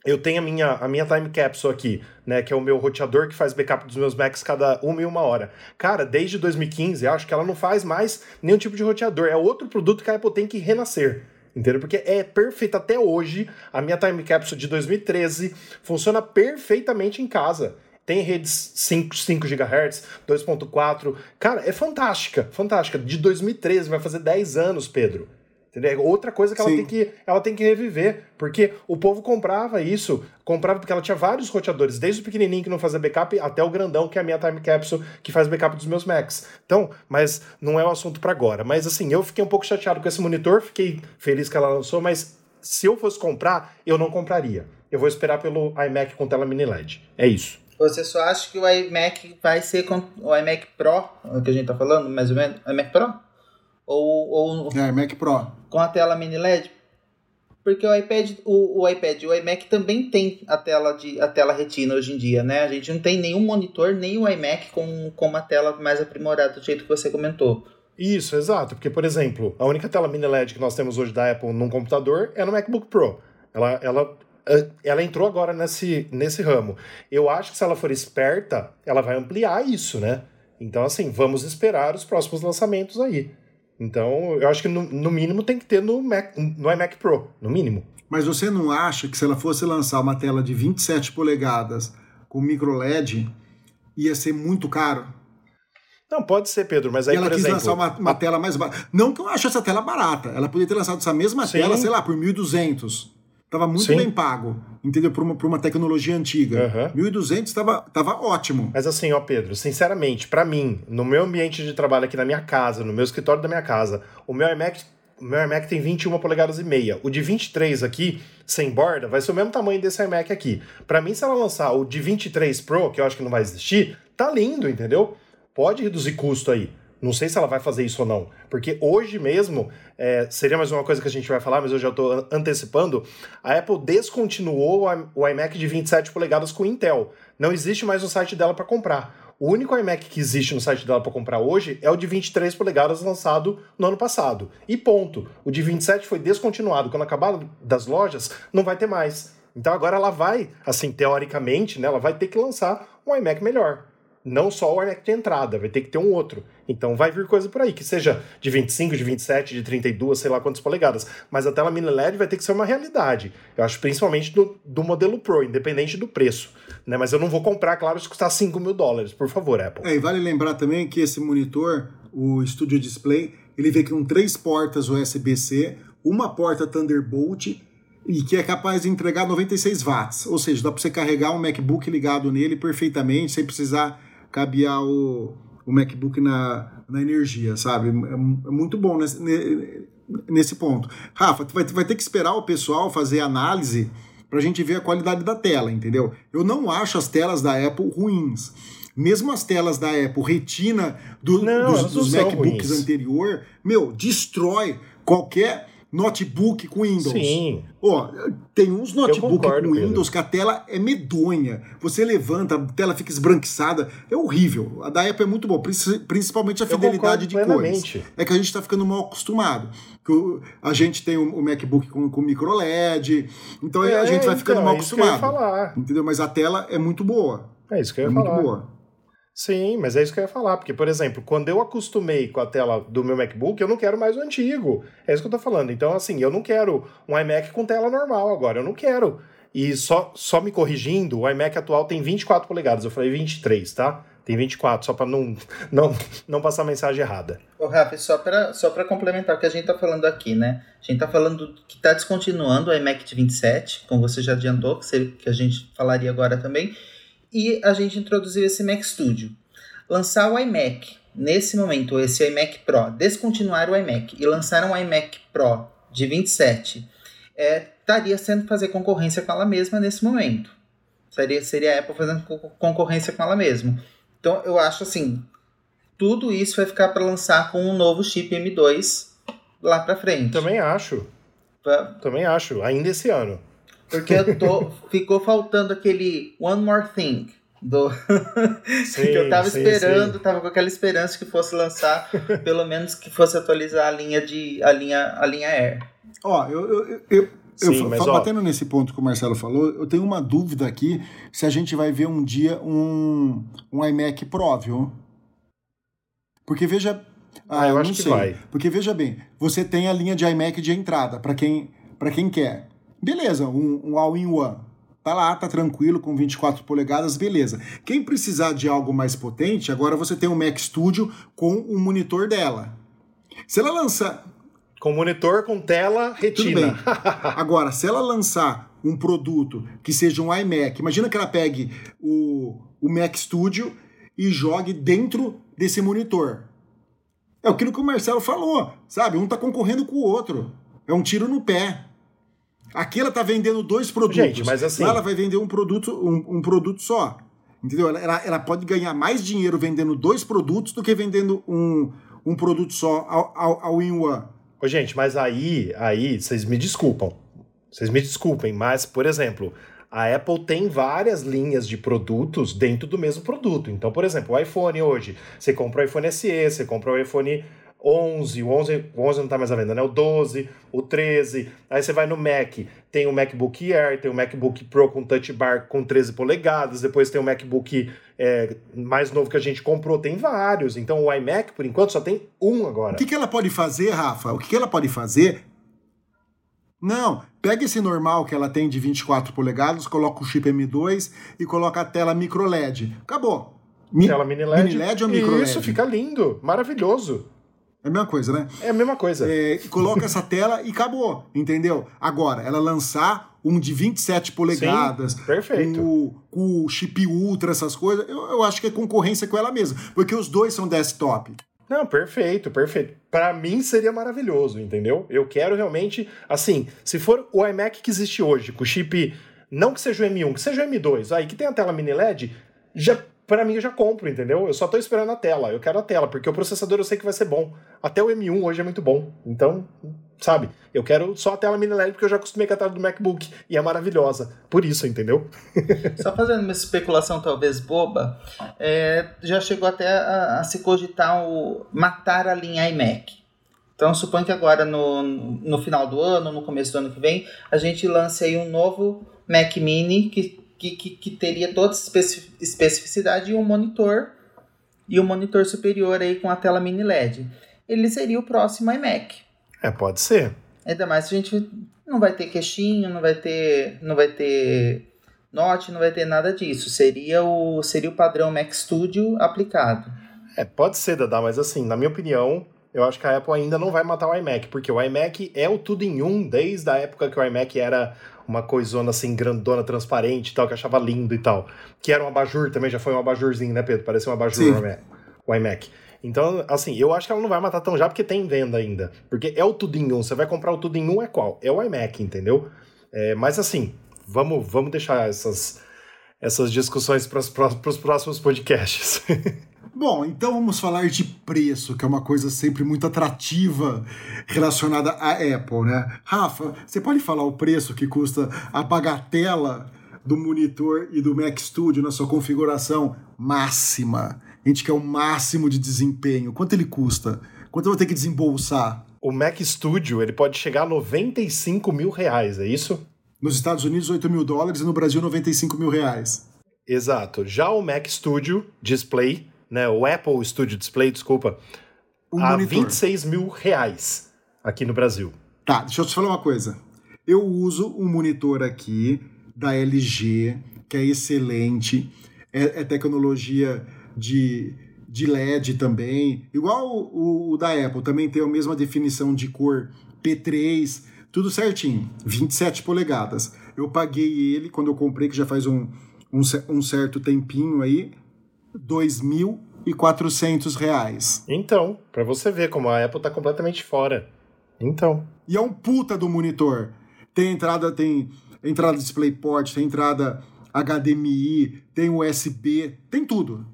eu tenho a minha, a minha time capsule aqui, né? Que é o meu roteador que faz backup dos meus Macs cada uma e uma hora. Cara, desde 2015, acho que ela não faz mais nenhum tipo de roteador. É outro produto que a Apple tem que renascer. Entendeu? Porque é perfeito até hoje. A minha time capsule de 2013 funciona perfeitamente em casa. Tem redes 5, 5 GHz, 2.4. Cara, é fantástica, fantástica. De 2013, vai fazer 10 anos, Pedro. Entendeu? É outra coisa que ela tem que, ela tem que reviver, porque o povo comprava isso, comprava porque ela tinha vários roteadores, desde o pequenininho que não fazia backup até o grandão que é a minha time capsule que faz backup dos meus Macs. Então, mas não é o assunto para agora. Mas assim, eu fiquei um pouco chateado com esse monitor, fiquei feliz que ela lançou, mas se eu fosse comprar, eu não compraria. Eu vou esperar pelo iMac com tela mini LED. É isso. Você só acha que o iMac vai ser com o iMac Pro, que a gente tá falando, mais ou menos, iMac Pro? Ou, ou É, Mac Pro. Com a tela mini LED? Porque o iPad, o, o iPad o iMac também tem a tela de a tela retina hoje em dia, né? A gente não tem nenhum monitor, nem o iMac com, com uma tela mais aprimorada do jeito que você comentou. Isso, exato. Porque, por exemplo, a única tela mini LED que nós temos hoje da Apple num computador é no MacBook Pro. Ela, ela, ela entrou agora nesse, nesse ramo. Eu acho que se ela for esperta, ela vai ampliar isso, né? Então, assim, vamos esperar os próximos lançamentos aí. Então, eu acho que no, no mínimo tem que ter no, Mac, no iMac Pro, no mínimo. Mas você não acha que se ela fosse lançar uma tela de 27 polegadas com micro LED, ia ser muito caro? Não, pode ser, Pedro, mas aí, e ela por quis exemplo... lançar uma, uma tela mais barata. Não que eu ache essa tela barata. Ela poderia ter lançado essa mesma Sim. tela, sei lá, por 1.200. Tava muito Sim. bem pago, entendeu? Por uma, por uma tecnologia antiga. Aham. 1.200 tava, tava ótimo. Mas assim, ó, Pedro, sinceramente, pra mim, no meu ambiente de trabalho aqui na minha casa, no meu escritório da minha casa, o meu iMac, o meu iMac tem 21 polegadas e meia. O de 23 aqui, sem borda, vai ser o mesmo tamanho desse iMac aqui. Pra mim, se ela lançar o de 23 Pro, que eu acho que não vai existir, tá lindo, entendeu? Pode reduzir custo aí. Não sei se ela vai fazer isso ou não. Porque hoje mesmo, é, seria mais uma coisa que a gente vai falar, mas eu já estou antecipando. A Apple descontinuou o iMac de 27 polegadas com Intel. Não existe mais no site dela para comprar. O único iMac que existe no site dela para comprar hoje é o de 23 polegadas lançado no ano passado. E ponto. O de 27 foi descontinuado. Quando acabar das lojas, não vai ter mais. Então agora ela vai, assim, teoricamente, né, ela vai ter que lançar um iMac melhor. Não só o iMac de entrada, vai ter que ter um outro. Então vai vir coisa por aí, que seja de 25, de 27, de 32, sei lá quantas polegadas. Mas a tela mini LED vai ter que ser uma realidade. Eu acho principalmente do, do modelo Pro, independente do preço. Né? Mas eu não vou comprar, claro, se custar 5 mil dólares, por favor, Apple. É, e vale lembrar também que esse monitor, o Studio Display, ele vem com três portas USB-C, uma porta Thunderbolt e que é capaz de entregar 96 watts. Ou seja, dá para você carregar um MacBook ligado nele perfeitamente, sem precisar cabear o, o MacBook na, na energia, sabe? É, é muito bom nesse, ne- nesse ponto. Rafa, tu vai, vai ter que esperar o pessoal fazer análise pra gente ver a qualidade da tela, entendeu? Eu não acho as telas da Apple ruins. Mesmo as telas da Apple Retina do- Não, dos, dos MacBooks ruins. anterior, meu, destrói qualquer notebook com Windows. Sim. Ó, tem uns notebook concordo, com Pedro. Windows que a tela é medonha. Você levanta, a tela fica esbranquiçada. É horrível. A da Apple é muito boa, princi- principalmente a fidelidade de concordo cores. plenamente. É que a gente tá ficando mal acostumado. A gente tem o MacBook com, com micro LED, então É, a gente vai ficando então, mal é isso que eu ia acostumado. falar. Entendeu? Mas a tela é muito boa. É isso que eu É ia muito falar. boa. Sim, mas é isso que eu ia falar. Porque, por exemplo, quando eu acostumei com a tela do meu MacBook, eu não quero mais o antigo. É isso que eu tô falando. Então, assim, eu não quero um iMac com tela normal agora. Eu não quero. E só, só me corrigindo, o iMac atual tem 24 polegadas. Eu falei 23, tá? Tem 24, só pra não, (laughs) não, não passar a mensagem errada. Ô, Rafa, só para só complementar o que a gente está falando aqui, né? A gente está falando que está descontinuando o iMac de 27, como você já adiantou, que, você, que a gente falaria agora também, e a gente introduziu esse Mac Studio. Lançar o iMac nesse momento, esse iMac Pro, descontinuar o iMac e lançar um iMac Pro de 27, é, estaria sendo fazer concorrência com ela mesma nesse momento. Seria, seria a Apple fazendo concorrência com ela mesma. Então eu acho assim, tudo isso vai ficar para lançar com um novo chip M2 lá para frente. Também acho. Pra... Também acho, ainda esse ano. Porque eu tô, ficou faltando aquele One More Thing do Sim, (laughs) que eu tava sim, esperando, sim. tava com aquela esperança que fosse lançar, pelo menos que fosse atualizar a linha de a linha a linha Air. Ó, eu, eu, eu, eu, Sim, eu mas, fa- ó- batendo nesse ponto que o Marcelo falou, eu tenho uma dúvida aqui se a gente vai ver um dia um, um iMac Pro, viu? Porque veja. Ah, eu não acho que sei. vai. Porque veja bem, você tem a linha de iMac de entrada, para quem, pra quem quer. Beleza, um, um all-in-one. Tá lá, tá tranquilo, com 24 polegadas, beleza. Quem precisar de algo mais potente, agora você tem o Mac Studio com o monitor dela. Se ela lançar. Com monitor, com tela, retina. (laughs) Agora, se ela lançar um produto que seja um iMac, imagina que ela pegue o, o Mac Studio e jogue dentro desse monitor. É aquilo que o Marcelo falou, sabe? Um tá concorrendo com o outro. É um tiro no pé. Aqui ela tá vendendo dois produtos. Gente, mas assim- Lá ela vai vender um produto, um, um produto só. Entendeu? Ela, ela, ela pode ganhar mais dinheiro vendendo dois produtos do que vendendo um, um produto só ao, ao, ao in one. Ô, gente, mas aí, aí, vocês me desculpam. Vocês me desculpem, mas, por exemplo, a Apple tem várias linhas de produtos dentro do mesmo produto. Então, por exemplo, o iPhone hoje, você compra o iPhone SE, você compra o iPhone 11, o 11, o 11 não tá mais à venda, né? O 12, o 13. Aí você vai no Mac, tem o MacBook Air, tem o MacBook Pro com Touch Bar com 13 polegadas, depois tem o MacBook é, mais novo que a gente comprou, tem vários. Então o iMac, por enquanto, só tem um agora. O que, que ela pode fazer, Rafa? O que, que ela pode fazer? Não, pega esse normal que ela tem de 24 polegadas, coloca o chip M2 e coloca a tela micro LED. Acabou. Mi- Tela mini LED. Mini LED ou micro Isso, LED? fica lindo, maravilhoso. É a mesma coisa, né? É a mesma coisa. É, coloca essa tela e acabou, entendeu? Agora, ela lançar um de 27 polegadas, perfeito. Com, o, com o chip ultra, essas coisas, eu, eu acho que é concorrência com ela mesma, porque os dois são desktop. Não, perfeito, perfeito. Pra mim seria maravilhoso, entendeu? Eu quero realmente, assim, se for o iMac que existe hoje, com o chip, não que seja o M1, que seja o M2, aí que tem a tela mini LED, já para mim eu já compro, entendeu? Eu só tô esperando a tela. Eu quero a tela, porque o processador eu sei que vai ser bom. Até o M1 hoje é muito bom. Então, sabe? Eu quero só a tela mini LED porque eu já acostumei com a tela do MacBook e é maravilhosa. Por isso, entendeu? (laughs) Só fazendo uma especulação talvez boba, é, já chegou até a, a se cogitar o matar a linha iMac. Então suponho que agora no, no final do ano, no começo do ano que vem, a gente lance aí um novo Mac Mini que, que, que, que teria toda essa especi- especificidade e um monitor e um monitor superior aí com a tela mini LED. Ele seria o próximo iMac. É, pode ser. Ainda mais se a gente não vai ter queixinho, não vai ter, não vai ter note, não vai ter nada disso. Seria o seria o padrão Mac Studio aplicado. É, pode ser, Dada, mas assim, na minha opinião, eu acho que a Apple ainda não vai matar o iMac, porque o iMac é o tudo em um desde a época que o iMac era uma coisona assim, grandona, transparente e tal, que achava lindo e tal. Que era um abajur também, já foi um abajurzinho, né, Pedro? Parecia um abajur Sim. o iMac. O iMac. Então, assim, eu acho que ela não vai matar tão já, porque tem venda ainda. Porque é o tudo em um. Você vai comprar o tudo em um é qual? É o iMac, entendeu? É, mas assim, vamos, vamos deixar essas, essas discussões para os próximos podcasts. (laughs) Bom, então vamos falar de preço, que é uma coisa sempre muito atrativa relacionada à Apple, né? Rafa, você pode falar o preço que custa a bagatela do monitor e do Mac Studio na sua configuração máxima? A gente quer o máximo de desempenho. Quanto ele custa? Quanto eu vou ter que desembolsar? O Mac Studio, ele pode chegar a 95 mil reais, é isso? Nos Estados Unidos, 8 mil dólares e no Brasil, 95 mil reais. Exato. Já o Mac Studio Display, né, o Apple Studio Display, desculpa, O a monitor. 26 mil reais aqui no Brasil. Tá, deixa eu te falar uma coisa. Eu uso um monitor aqui da LG, que é excelente, é, é tecnologia de, de LED também. Igual o, o, da Apple, também tem a mesma definição de cor P3, tudo certinho. 27 polegadas. Eu paguei ele quando eu comprei, que já faz um, um, um certo tempinho aí, R$ 2.400. Então, para você ver como a Apple tá completamente fora. Então. E é um puta do monitor. Tem entrada, tem entrada DisplayPort, tem entrada HDMI, tem USB, tem tudo.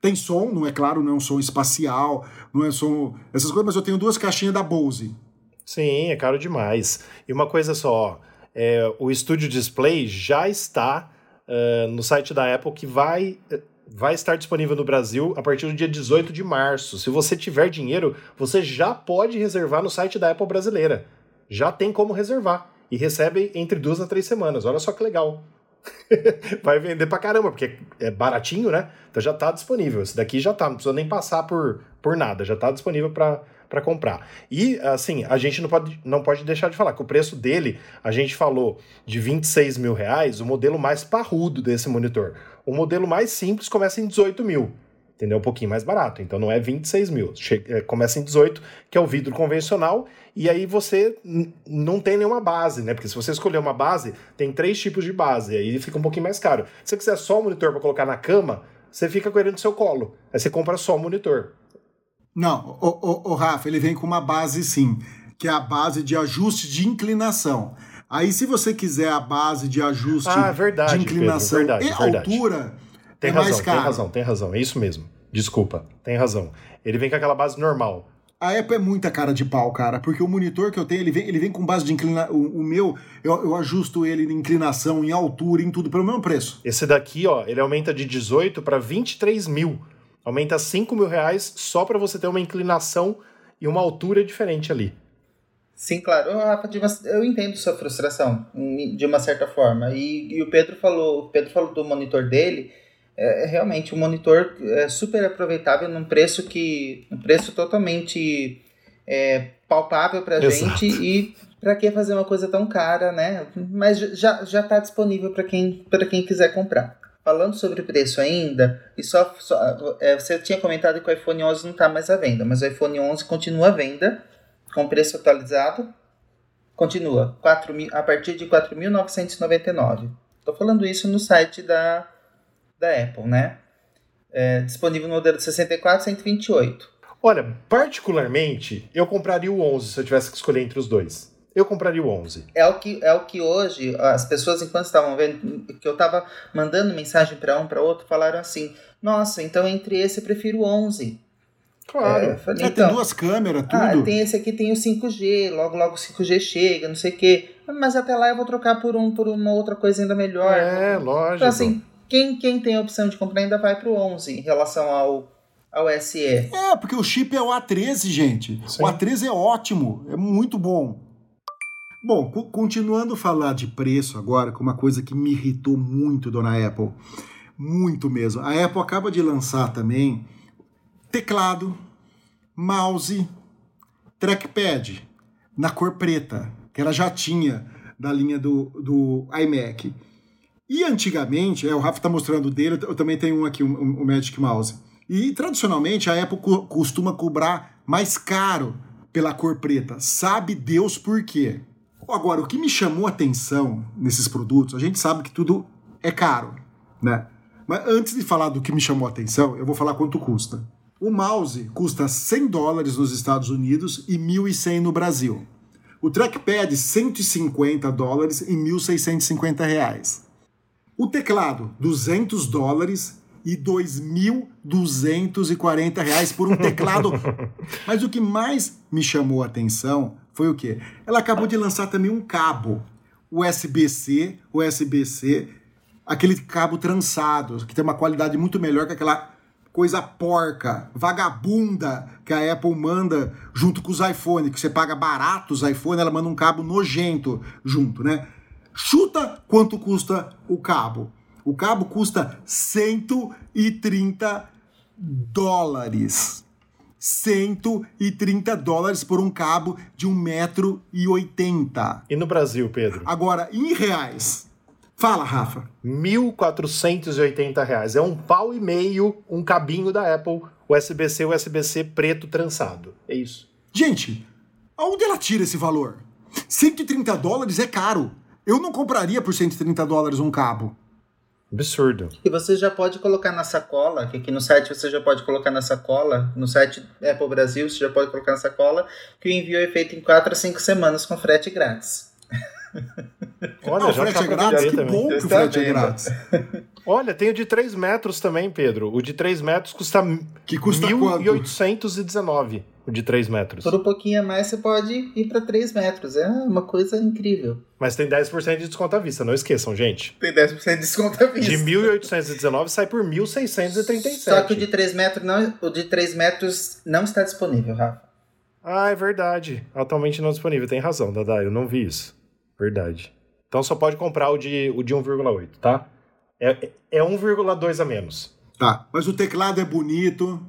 Tem som, não é claro, não é um som espacial, não é som. essas coisas, mas eu tenho duas caixinhas da Bose. Sim, é caro demais. E uma coisa só, é, o Studio Display já está uh, no site da Apple que vai, vai estar disponível no Brasil a partir do dia 18 de março. Se você tiver dinheiro, você já pode reservar no site da Apple brasileira. Já tem como reservar. E recebe entre duas a três semanas. Olha só que legal. (laughs) vai vender pra caramba, porque é baratinho, né? Então já tá disponível. Esse daqui já tá, não precisa nem passar por, por nada, já tá disponível para para comprar. E, assim, a gente não pode, não pode deixar de falar que o preço dele, a gente falou de 26 mil reais, o modelo mais parrudo desse monitor. O modelo mais simples começa em 18 mil entendeu? Um pouquinho mais barato. Então não é 26 mil. Chega, é, começa em 18, que é o vidro convencional, e aí você não tem nenhuma base, né? Porque se você escolher uma base, tem três tipos de base, aí fica um pouquinho mais caro. Se você quiser só o monitor para colocar na cama, você fica com ele no seu colo. Aí você compra só o monitor. Não, o, o, o Rafa, ele vem com uma base sim, que é a base de ajuste de inclinação. Aí, se você quiser a base de ajuste ah, verdade, de inclinação Pedro, verdade, e verdade. altura, tem é razão, mais caro. tem razão, tem razão. É isso mesmo. Desculpa, tem razão. Ele vem com aquela base normal. A Apple é muita cara de pau, cara, porque o monitor que eu tenho, ele vem, ele vem com base de inclinação. O, o, meu, eu, eu ajusto ele em inclinação, em altura, em tudo, pelo mesmo preço. Esse daqui, ó, ele aumenta de 18 para 23 mil. Aumenta 5 mil reais só para você ter uma inclinação e uma altura diferente ali. Sim, claro. Rafa, eu entendo sua frustração, de uma certa forma. E, e o Pedro falou, o Pedro falou do monitor dele é, é realmente um monitor é super aproveitável num preço que um preço totalmente é, palpável para gente e para que fazer uma coisa tão cara, né? Mas já já está disponível para quem quem quiser comprar. Falando sobre preço ainda, e só, só é, você tinha comentado que o iPhone 11 não está mais à venda, mas o iPhone 11 continua à venda com preço atualizado. Continua 4 mil, a partir de 4.999. Estou falando isso no site da da Apple, né? É, disponível no modelo de 64 e 128. Olha, particularmente, eu compraria o 11 se eu tivesse que escolher entre os dois. Eu compraria o 11. É o que, é o que hoje as pessoas, enquanto estavam vendo, que eu estava mandando mensagem para um para outro, falaram assim: Nossa, então entre esse eu prefiro o 11. Claro. É, falei, então, tem duas câmeras, tudo. Ah, tem esse aqui, tem o 5G, logo logo o 5G chega, não sei o quê. Mas até lá eu vou trocar por, um, por uma outra coisa ainda melhor. É, lógico. Então, assim, quem, quem tem a opção de comprar ainda vai para o 11 em relação ao, ao SE. É, porque o chip é o A13, gente. Sim. O A13 é ótimo, é muito bom. Bom, continuando a falar de preço agora, com uma coisa que me irritou muito, dona Apple. Muito mesmo. A Apple acaba de lançar também teclado, mouse, trackpad na cor preta, que ela já tinha da linha do, do iMac. E antigamente, é, o Rafa está mostrando dele, eu também tenho um aqui, o um, um Magic Mouse. E tradicionalmente a Apple co costuma cobrar mais caro pela cor preta. Sabe Deus por quê? Agora, o que me chamou a atenção nesses produtos, a gente sabe que tudo é caro, né? Mas antes de falar do que me chamou a atenção, eu vou falar quanto custa. O mouse custa 100 dólares nos Estados Unidos e 1.100 no Brasil. O trackpad, 150 dólares e 1.650 reais. O teclado, 200 dólares e 2.240 reais por um teclado. (laughs) Mas o que mais me chamou a atenção foi o quê? Ela acabou de lançar também um cabo USB-C, USB-C, aquele cabo trançado, que tem uma qualidade muito melhor que aquela coisa porca, vagabunda que a Apple manda junto com os iPhone, que você paga barato os iPhone, ela manda um cabo nojento junto, né? Chuta quanto custa o cabo. O cabo custa 130 dólares. 130 dólares por um cabo de 1,80m. E no Brasil, Pedro? Agora, em reais, Fala, Rafa. 1.480 reais. É um pau e meio, um cabinho da Apple, USB-C, USB-C preto trançado. É isso. Gente, aonde ela tira esse valor? 130 dólares é caro. Eu não compraria por 130 dólares um cabo. Absurdo. E você já pode colocar na sacola, que aqui no site você já pode colocar na sacola, no site Apple Brasil você já pode colocar na sacola, que o envio é feito em 4 a 5 semanas com frete grátis. Olha, Não, o já frete é grátis, que também. bom que o tá frete é vendo. grátis. (laughs) Olha, tem o de 3 metros também, Pedro. O de 3 metros custa Que custa quanto? 1.819. O de 3 metros. Por um pouquinho a mais você pode ir para 3 metros. É uma coisa incrível. Mas tem 10% de desconto à vista, não esqueçam, gente. Tem 10% de desconto à vista. De 1.819 sai por 1.637. Só que o de 3 metros não, o de 3 metros não está disponível, Rafa. Ah, é verdade. Atualmente não disponível. Tem razão, Dada. Eu não vi isso. Verdade. Então só pode comprar o de, o de 1,8, tá? É, é 1,2 a menos. Tá, mas o teclado é bonito,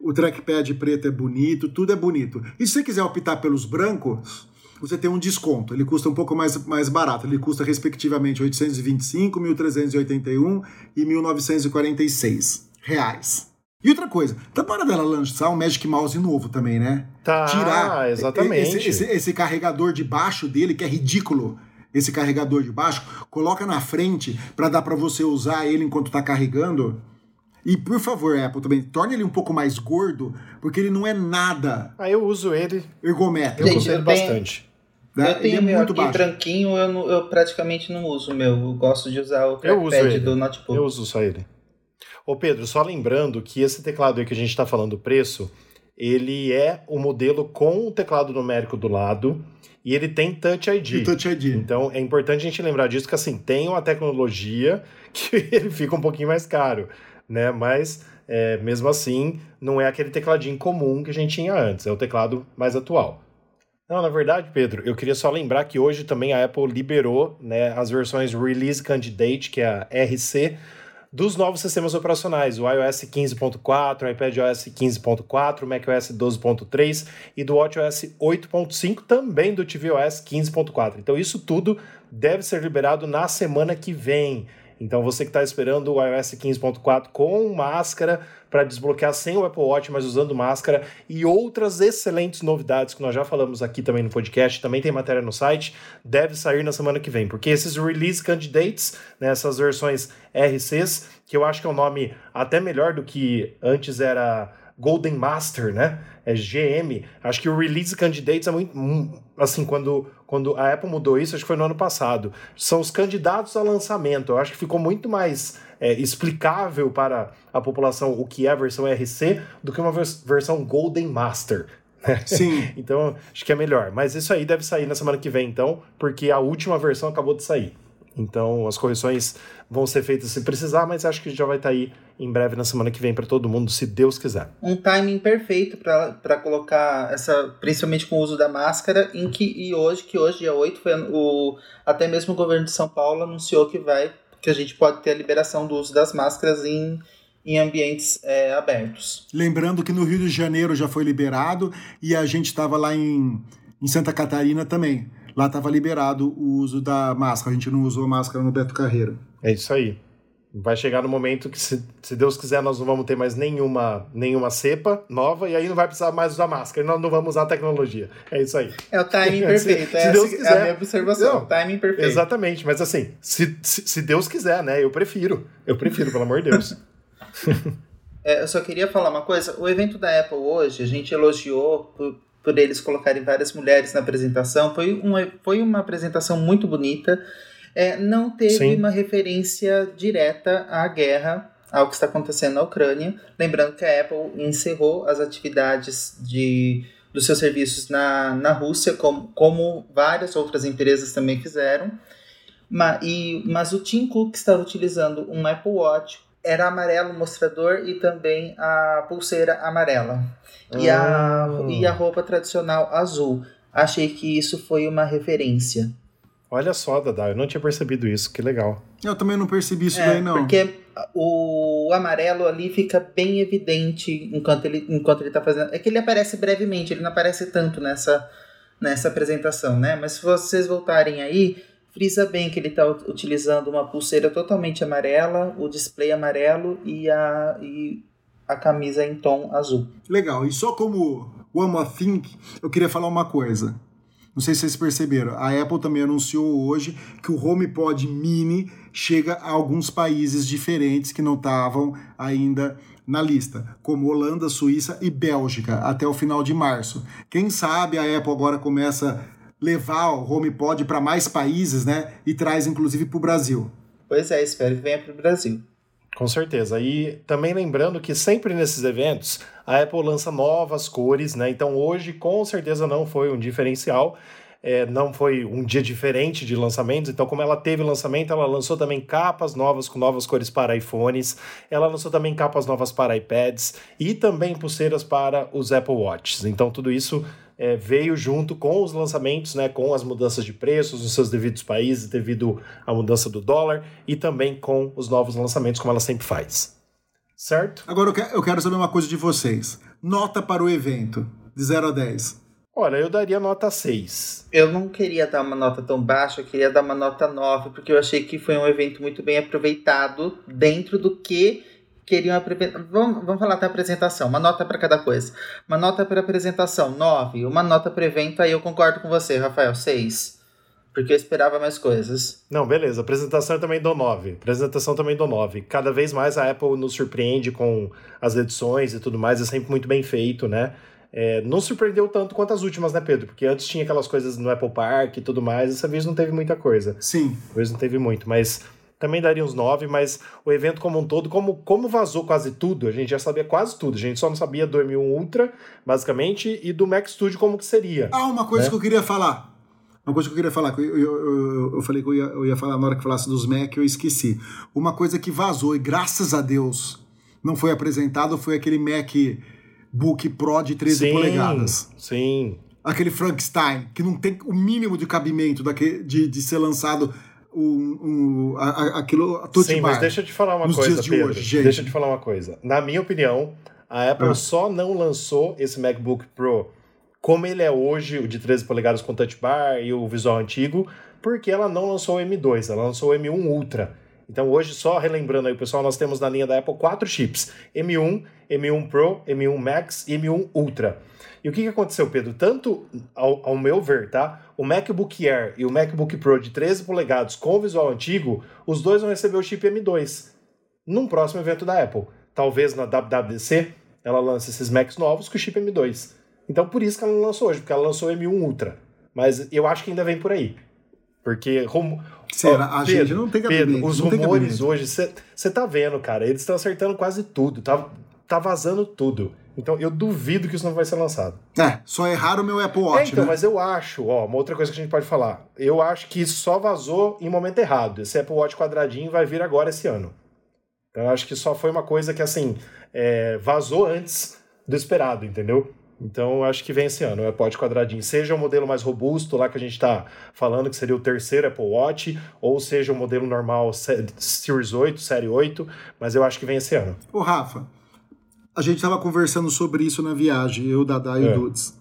o trackpad preto é bonito, tudo é bonito. E se você quiser optar pelos brancos, você tem um desconto. Ele custa um pouco mais, mais barato. Ele custa respectivamente 825, 1.381 e 1.946 reais. E outra coisa, tá na hora dela lançar um Magic Mouse novo também, né? Tá, Tirar exatamente. Esse, esse- esse carregador de baixo dele, que é ridículo. Esse carregador de baixo, coloca na frente para dar para você usar ele enquanto tá carregando. E por favor, Apple, também torne ele um pouco mais gordo, porque ele não é nada Aí eu uso ele, eu ergométrico. Eu tenho- bastante. né? Eu tenho ele é o meu muito aqui baixo. branquinho, eu, eu praticamente não uso o meu. Eu gosto de usar o Eu uso trackpad ele. do notebook. Eu uso só ele. Ô Pedro, só lembrando que esse teclado aí que a gente está falando o preço, ele é o modelo com o teclado numérico do lado e ele tem Touch ID. E Touch ID. Então é importante a gente lembrar disso que assim, tem uma tecnologia (laughs) que ele fica um pouquinho mais caro, né? Mas é, mesmo assim, não é aquele tecladinho comum que a gente tinha antes, é o teclado mais atual. Não, na verdade, Pedro, eu queria só lembrar que hoje também a Apple liberou né, as versões Release Candidate, que é a RC, dos novos sistemas operacionais, o iOS 15.4, o iPadOS 15.4, o macOS 12.3 e do WatchOS 8.5, também do tvOS 15.4. Então isso tudo deve ser liberado na semana que vem. Então você que está esperando o iOS 15.4 com máscara para desbloquear sem o Apple Watch, mas usando máscara e outras excelentes novidades que nós já falamos aqui também no podcast, também tem matéria no site, deve sair na semana que vem, porque esses release candidates, né, essas versões RCs, que eu acho que é um nome até melhor do que antes era Golden Master, né? É GM. Acho que o Release Candidates é muito. hum, Assim, quando, quando a Apple mudou isso, acho que foi no ano passado. São os candidatos a lançamento. Eu acho que ficou muito mais é, explicável para a população o que é a versão RC do que uma vers- versão Golden Master. Sim. (laughs) Então, acho que é melhor. Mas isso aí deve sair na semana que vem, então, porque a última versão acabou de sair. Então, as correções vão ser feitas se precisar, mas acho que já vai estar aí em breve na semana que vem para todo mundo, se Deus quiser. um timing perfeito para colocar essa, principalmente com o uso da máscara, em que e hoje, que hoje dia 8, foi o até mesmo o governo de São Paulo anunciou que vai que a gente pode ter a liberação do uso das máscaras em, em ambientes é, abertos. Lembrando que no Rio de Janeiro já foi liberado e a gente estava lá em, em Santa Catarina também. Lá estava liberado o uso da máscara. A gente não usou a máscara no Beto Carreiro. É isso aí. Vai chegar no momento que, se, se Deus quiser, nós não vamos ter mais nenhuma, nenhuma cepa nova e aí não vai precisar mais usar máscara. E nós não vamos usar tecnologia. É isso aí. É o timing Se- (laughs) perfeito. se é Deus essa- é quiser. a minha observação. Não, timing perfeito. Exatamente, mas assim, se, se, se Deus quiser, né? Eu prefiro. Eu prefiro, pelo amor de Deus. (laughs) (laughs) É, eu só queria falar uma coisa. O evento da Apple hoje, a gente elogiou por, por eles colocarem várias mulheres na apresentação. Foi uma, foi uma apresentação muito bonita. É, não teve Sim. uma referência direta à guerra, ao que está acontecendo na Ucrânia. Lembrando que a Apple encerrou as atividades de, dos seus serviços na, na Rússia, como, como várias outras empresas também fizeram. Ma, e, mas o Tim Cook estava utilizando um Apple Watch era amarelo o mostrador e também a pulseira amarela. E, a, Ah. e a roupa tradicional azul. Achei que isso foi uma referência. Olha só, Dada, eu não tinha percebido isso. Que legal. Eu também não percebi isso É, daí, não. Porque o amarelo ali fica bem evidente enquanto ele, enquanto ele tá fazendo. É que ele aparece brevemente, ele não aparece tanto nessa, nessa apresentação, né? Mas se vocês voltarem aí, Frisa bem que ele está utilizando uma pulseira totalmente amarela, o display amarelo e a, e a camisa em tom azul. Legal. E só como One More Thing, eu queria falar uma coisa. Não sei se vocês perceberam. A Apple também anunciou hoje que o HomePod Mini chega a alguns países diferentes que não estavam ainda na lista, como Holanda, Suíça e Bélgica, até o final de março. Quem sabe a Apple agora começa a levar o HomePod para mais países, né? E traz inclusive para o Brasil. Pois é, espero que venha para o Brasil. Com certeza. E também lembrando que sempre nesses eventos a Apple lança novas cores, né? Então hoje com certeza não foi um diferencial. É, não foi um dia diferente de lançamentos, então, como ela teve lançamento, ela lançou também capas novas com novas cores para iPhones, ela lançou também capas novas para iPads e também pulseiras para os Apple Watches. Então, tudo isso é, veio junto com os lançamentos, né, com as mudanças de preços nos seus devidos países, devido à mudança do dólar, e também com os novos lançamentos, como ela sempre faz. Certo? Agora eu, que, eu quero saber uma coisa de vocês. Nota para o evento, de 0 a 10. Olha, eu daria nota 6. Eu não queria dar uma nota tão baixa, eu queria dar uma nota 9, porque eu achei que foi um evento muito bem aproveitado dentro do que queriam apresentar. Vamos, vamos falar da apresentação, uma nota para cada coisa. Uma nota para apresentação, 9. Uma nota para evento, aí eu concordo com você, Rafael, 6. Porque eu esperava mais coisas. Não, beleza. Apresentação eu também dou 9. Apresentação também dou 9. Cada vez mais a Apple nos surpreende com as edições e tudo mais. É sempre muito bem feito, né? É, não surpreendeu tanto quanto as últimas, né, Pedro? Porque antes tinha aquelas coisas no Apple Park e tudo mais. Dessa vez não teve muita coisa. Sim. Dessa vez não teve muito, mas também daria uns 9, mas o evento como um todo, como, como vazou quase tudo, a gente já sabia quase tudo. A gente só não sabia do M1 Ultra, basicamente, e do Mac Studio como que seria. Ah, uma coisa né? que eu queria falar. Uma coisa que eu queria falar, que eu, eu, eu, eu falei que eu ia, eu ia falar na hora que falasse dos Mac, eu esqueci. Uma coisa que vazou, e graças a Deus não foi apresentado, foi aquele MacBook Pro de 13 sim, polegadas. Sim. Aquele Frankenstein, que não tem o mínimo de cabimento daquele, de, de ser lançado um, um, a, aquilo a Sim, mas deixa eu te falar uma nos coisa, dias de Pedro. hoje. Deixa eu te falar uma coisa. Na minha opinião, a Apple Ah. só não lançou esse MacBook Pro como ele é hoje, o de 13 polegadas com Touch Bar e o visual antigo, porque ela não lançou o M2, ela lançou o M1 Ultra. Então hoje, só relembrando aí, pessoal, nós temos na linha da Apple quatro chips: M1, M1 Pro, M1 Max e M1 Ultra. E o que, que aconteceu, Pedro? Tanto, ao, ao meu ver, tá? O MacBook Air e o MacBook Pro de 13 polegadas com visual antigo, os dois vão receber o chip M2 num próximo evento da Apple. Talvez na WWDC ela lance esses Macs novos com o chip M2. Então por isso que ela não lançou hoje, porque ela lançou o M1 Ultra. Mas eu acho que ainda vem por aí. Porque rum... Será? Ó, A gente não tem cabimento, Pedro, os rumores hoje, você tá vendo, cara, eles estão acertando quase tudo, tá, tá vazando tudo. Então eu duvido que isso não vai ser lançado. É, só erraram o meu Apple Watch, É, então, né? mas eu acho, ó, uma outra coisa que a gente pode falar. Eu acho que isso só vazou em momento errado. Esse Apple Watch quadradinho vai vir agora esse ano. Então eu acho que só foi uma coisa que, assim, é, vazou antes do esperado, entendeu? Então eu acho que vem esse ano, o Apple Watch quadradinho. Seja o modelo mais robusto, lá que a gente tá falando, que seria o terceiro Apple Watch, ou seja o modelo normal se- Series 8, Série 8, mas eu acho que vem esse ano. Ô, Rafa, a gente tava conversando sobre isso na viagem, eu, Dadá e É. o Dudes.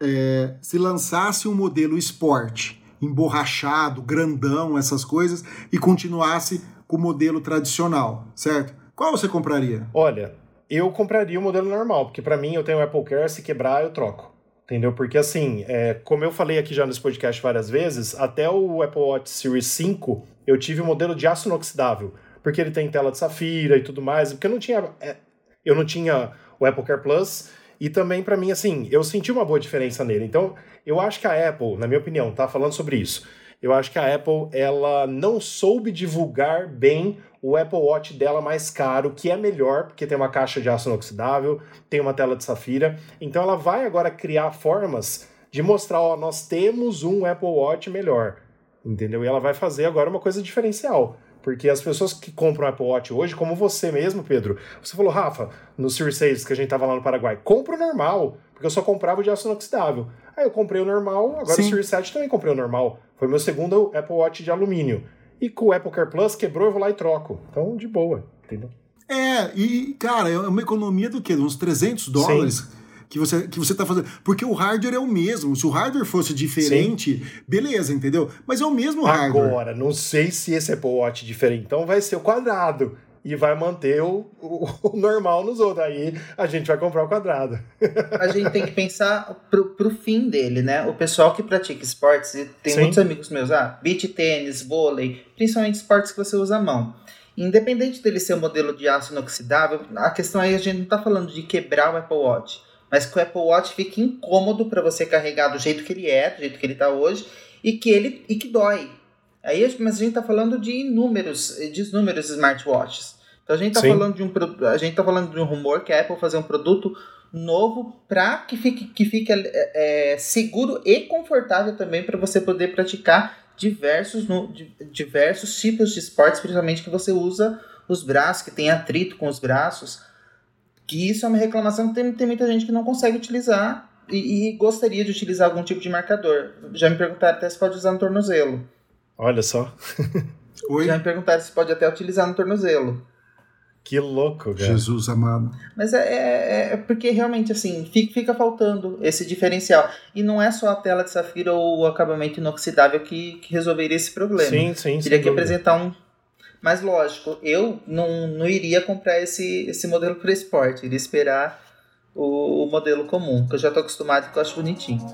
É, se lançasse um modelo esporte, emborrachado, grandão, essas coisas, e continuasse com o modelo tradicional, certo? Qual você compraria? Olha, eu compraria o modelo normal, porque pra mim eu tenho o Apple Care, se quebrar eu troco. Entendeu? Porque assim, é, como eu falei aqui já nesse podcast várias vezes, até o Apple Watch Series 5 eu tive o modelo de aço inoxidável, porque ele tem tela de safira e tudo mais, porque eu não tinha, é, eu não tinha o Apple Care Plus e também pra mim assim, eu senti uma boa diferença nele. Então, eu acho que a Apple, na minha opinião, tá falando sobre isso. Eu acho que a Apple ela não soube divulgar bem o Apple Watch dela mais caro, que é melhor, porque tem uma caixa de aço inoxidável, tem uma tela de safira. Então ela vai agora criar formas de mostrar, ó, nós temos um Apple Watch melhor. Entendeu? E ela vai fazer agora uma coisa diferencial. Porque as pessoas que compram Apple Watch hoje, como você mesmo, Pedro, você falou, Rafa, no Series 6 que a gente tava lá no Paraguai, compra o normal, porque eu só comprava o de aço inoxidável. Aí eu comprei o normal, agora Sim. o Series 7 também comprei o normal. Foi meu segundo Apple Watch de alumínio. E com o Apple Care Plus quebrou, eu vou lá e troco. Então, de boa, entendeu? É, e, cara, é uma economia do quê? De uns 300 dólares? que você, que você tá fazendo. Porque o hardware é o mesmo. Se o hardware fosse diferente, Sim. beleza, entendeu? Mas é o mesmo hardware. Agora, não sei se esse Apple Watch diferente, então vai ser o quadrado e vai manter o, o, (laughs) o, normal nos outros. Aí a gente vai comprar o quadrado. (laughs) a gente tem que pensar pro, pro fim dele, né? O pessoal que pratica esportes, e tem Sim. muitos amigos meus, ah, beach tênis, vôlei, principalmente esportes que você usa a mão. Independente dele ser um modelo de aço inoxidável, a questão aí a gente não está falando de quebrar o Apple Watch, mas que o Apple Watch fique incômodo para você carregar do jeito que ele é, do jeito que ele está hoje, e que ele e que dói. Aí, mas a gente está falando de inúmeros, de inúmeros smartwatches. Então a gente está falando de um a gente tá falando de um rumor que a Apple fazer um produto novo para que fique, que fique é, seguro e confortável também para você poder praticar diversos, no, diversos tipos de esportes, principalmente que você usa os braços, que tem atrito com os braços. Que isso é uma reclamação que tem, tem muita gente que não consegue utilizar e, e, gostaria de utilizar algum tipo de marcador. Já me perguntaram até se pode usar no tornozelo. Olha só. Oi? Já me perguntaram se pode até utilizar no tornozelo. Que louco, cara. Jesus amado. Mas é, é, é, porque realmente, assim, fica, fica, faltando esse diferencial. E não é só a tela de safira ou o acabamento inoxidável que, que resolveria esse problema. Sim, sim. Teria que apresentar um. Mas lógico, eu não, não iria comprar esse, esse modelo para esporte. Iria esperar o, o modelo comum, que eu já estou acostumado e que eu acho bonitinho.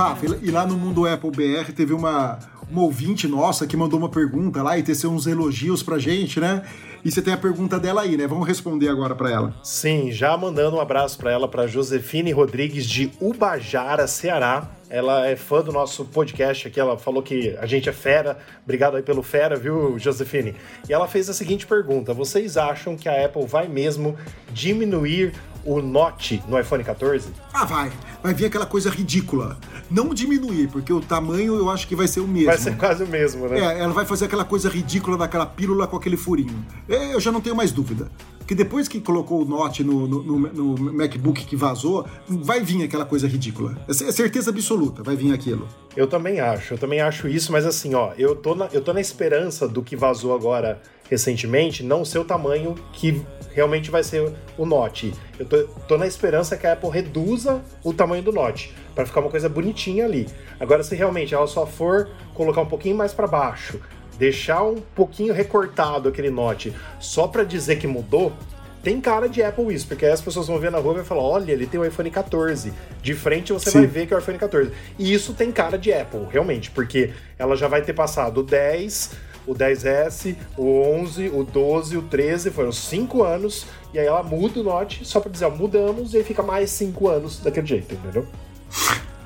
Rafa, e lá no Mundo Apple BR teve uma, uma ouvinte nossa que mandou uma pergunta lá e teceu uns elogios pra gente, né? E você tem a pergunta dela aí, né? Vamos responder agora para ela. Sim, já mandando um abraço para ela, para Josefine Rodrigues de Ubajara, Ceará. Ela é fã do nosso podcast aqui, ela falou que a gente é fera. Obrigado aí pelo fera, viu, Josefine? E ela fez a seguinte pergunta: Vocês acham que a Apple vai mesmo diminuir o Note no iPhone 14? Ah, vai. Vai vir aquela coisa ridícula. Não diminuir, porque o tamanho eu acho que vai ser o mesmo. Vai ser quase o mesmo, né? É, ela vai fazer aquela coisa ridícula daquela pílula com aquele furinho. É, eu já não tenho mais dúvida. Que depois que colocou o Note no, no, no, no, MacBook que vazou, vai vir aquela coisa ridícula. É, é certeza absoluta, vai vir aquilo. Eu também acho, eu também acho isso, mas assim, ó, eu tô na, eu tô na esperança do que vazou agora recentemente não ser o tamanho que realmente vai ser o Note. Eu tô, tô na esperança que a Apple reduza o tamanho do Note, para ficar uma coisa bonitinha ali. Agora, se realmente ela só for colocar um pouquinho mais para baixo, deixar um pouquinho recortado aquele Note, só para dizer que mudou, tem cara de Apple isso, porque aí as pessoas vão ver na rua e vão falar: olha, ele tem o iPhone 14. De frente você Sim. vai ver que é o iPhone 14. E isso tem cara de Apple, realmente, porque ela já vai ter passado o 10 o 10S, o 11, o 12, o 13, foram 5 anos, e aí ela muda o Note só pra dizer, ó, mudamos, e aí fica mais 5 anos daquele jeito, entendeu?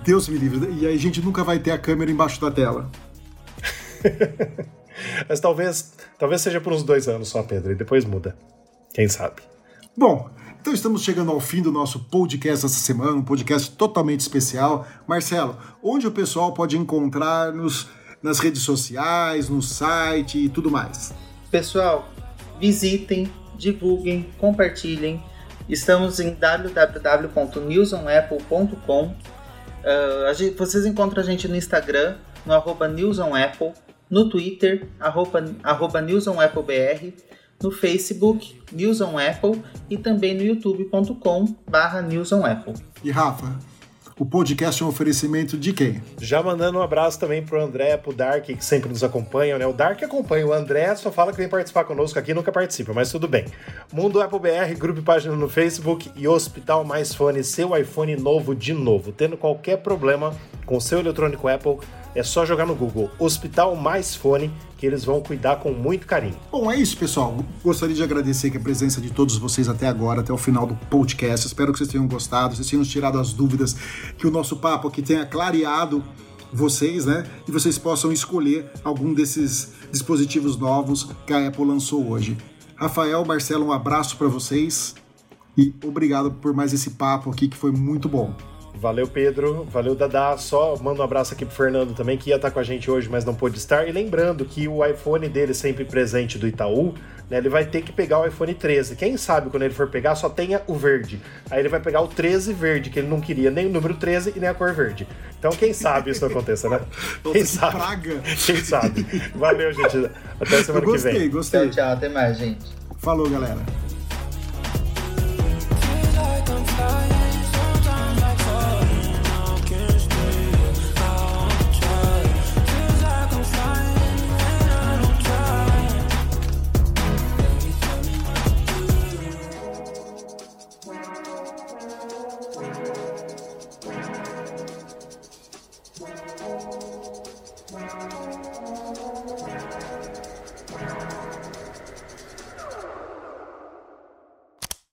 Deus me livre, e aí a gente nunca vai ter a câmera embaixo da tela. (laughs) Mas talvez, talvez seja por uns dois anos só, Pedro, e depois muda. Quem sabe? Bom, então estamos chegando ao fim do nosso podcast essa semana, um podcast totalmente especial. Marcelo, onde o pessoal pode encontrar-nos nas redes sociais, no site e tudo mais. Pessoal, visitem, divulguem, compartilhem. Estamos em www.newsonapple.com. Uh, vocês encontram a gente no Instagram, no arroba newsonapple, no Twitter, arroba, arroba newsonapplebr, no Facebook, News on Apple e também no youtube.com barra newsonapple. E Rafa, o podcast é um oferecimento de quem? Já mandando um abraço também pro André, pro Dark, que sempre nos acompanham, né? O Dark acompanha, o André só fala que vem participar conosco aqui nunca participa, mas tudo bem. Mundo Apple BR, grupo e página no Facebook e Hospital Mais Fone, seu iPhone novo de novo. Tendo qualquer problema com seu eletrônico Apple, é só jogar no Google Hospital Mais Fone que eles vão cuidar com muito carinho. Bom, é isso, pessoal. Gostaria de agradecer a presença de todos vocês até agora, até o final do podcast. Espero que vocês tenham gostado, vocês tenham tirado as dúvidas, que o nosso papo aqui tenha clareado vocês, né? E vocês possam escolher algum desses dispositivos novos que a Apple lançou hoje. Rafael, Marcelo, um abraço para vocês e obrigado por mais esse papo aqui que foi muito bom. Valeu, Pedro. Valeu, Dadá. Só manda um abraço aqui pro Fernando também, que ia estar com a gente hoje, mas não pôde estar. E lembrando que o iPhone dele, sempre presente do Itaú, né, ele vai ter que pegar o iPhone 13. Quem sabe quando ele for pegar, só tenha o verde. Aí ele vai pegar o 13 verde, que ele não queria nem o número 13 e nem a cor verde. Então, quem sabe isso aconteça, né? (laughs) Nossa, Quem que sabe? praga. Quem sabe? Valeu, gente. Até semana Eu gostei, que vem. gostei. Tchau, tchau. Até mais, gente. Falou, galera.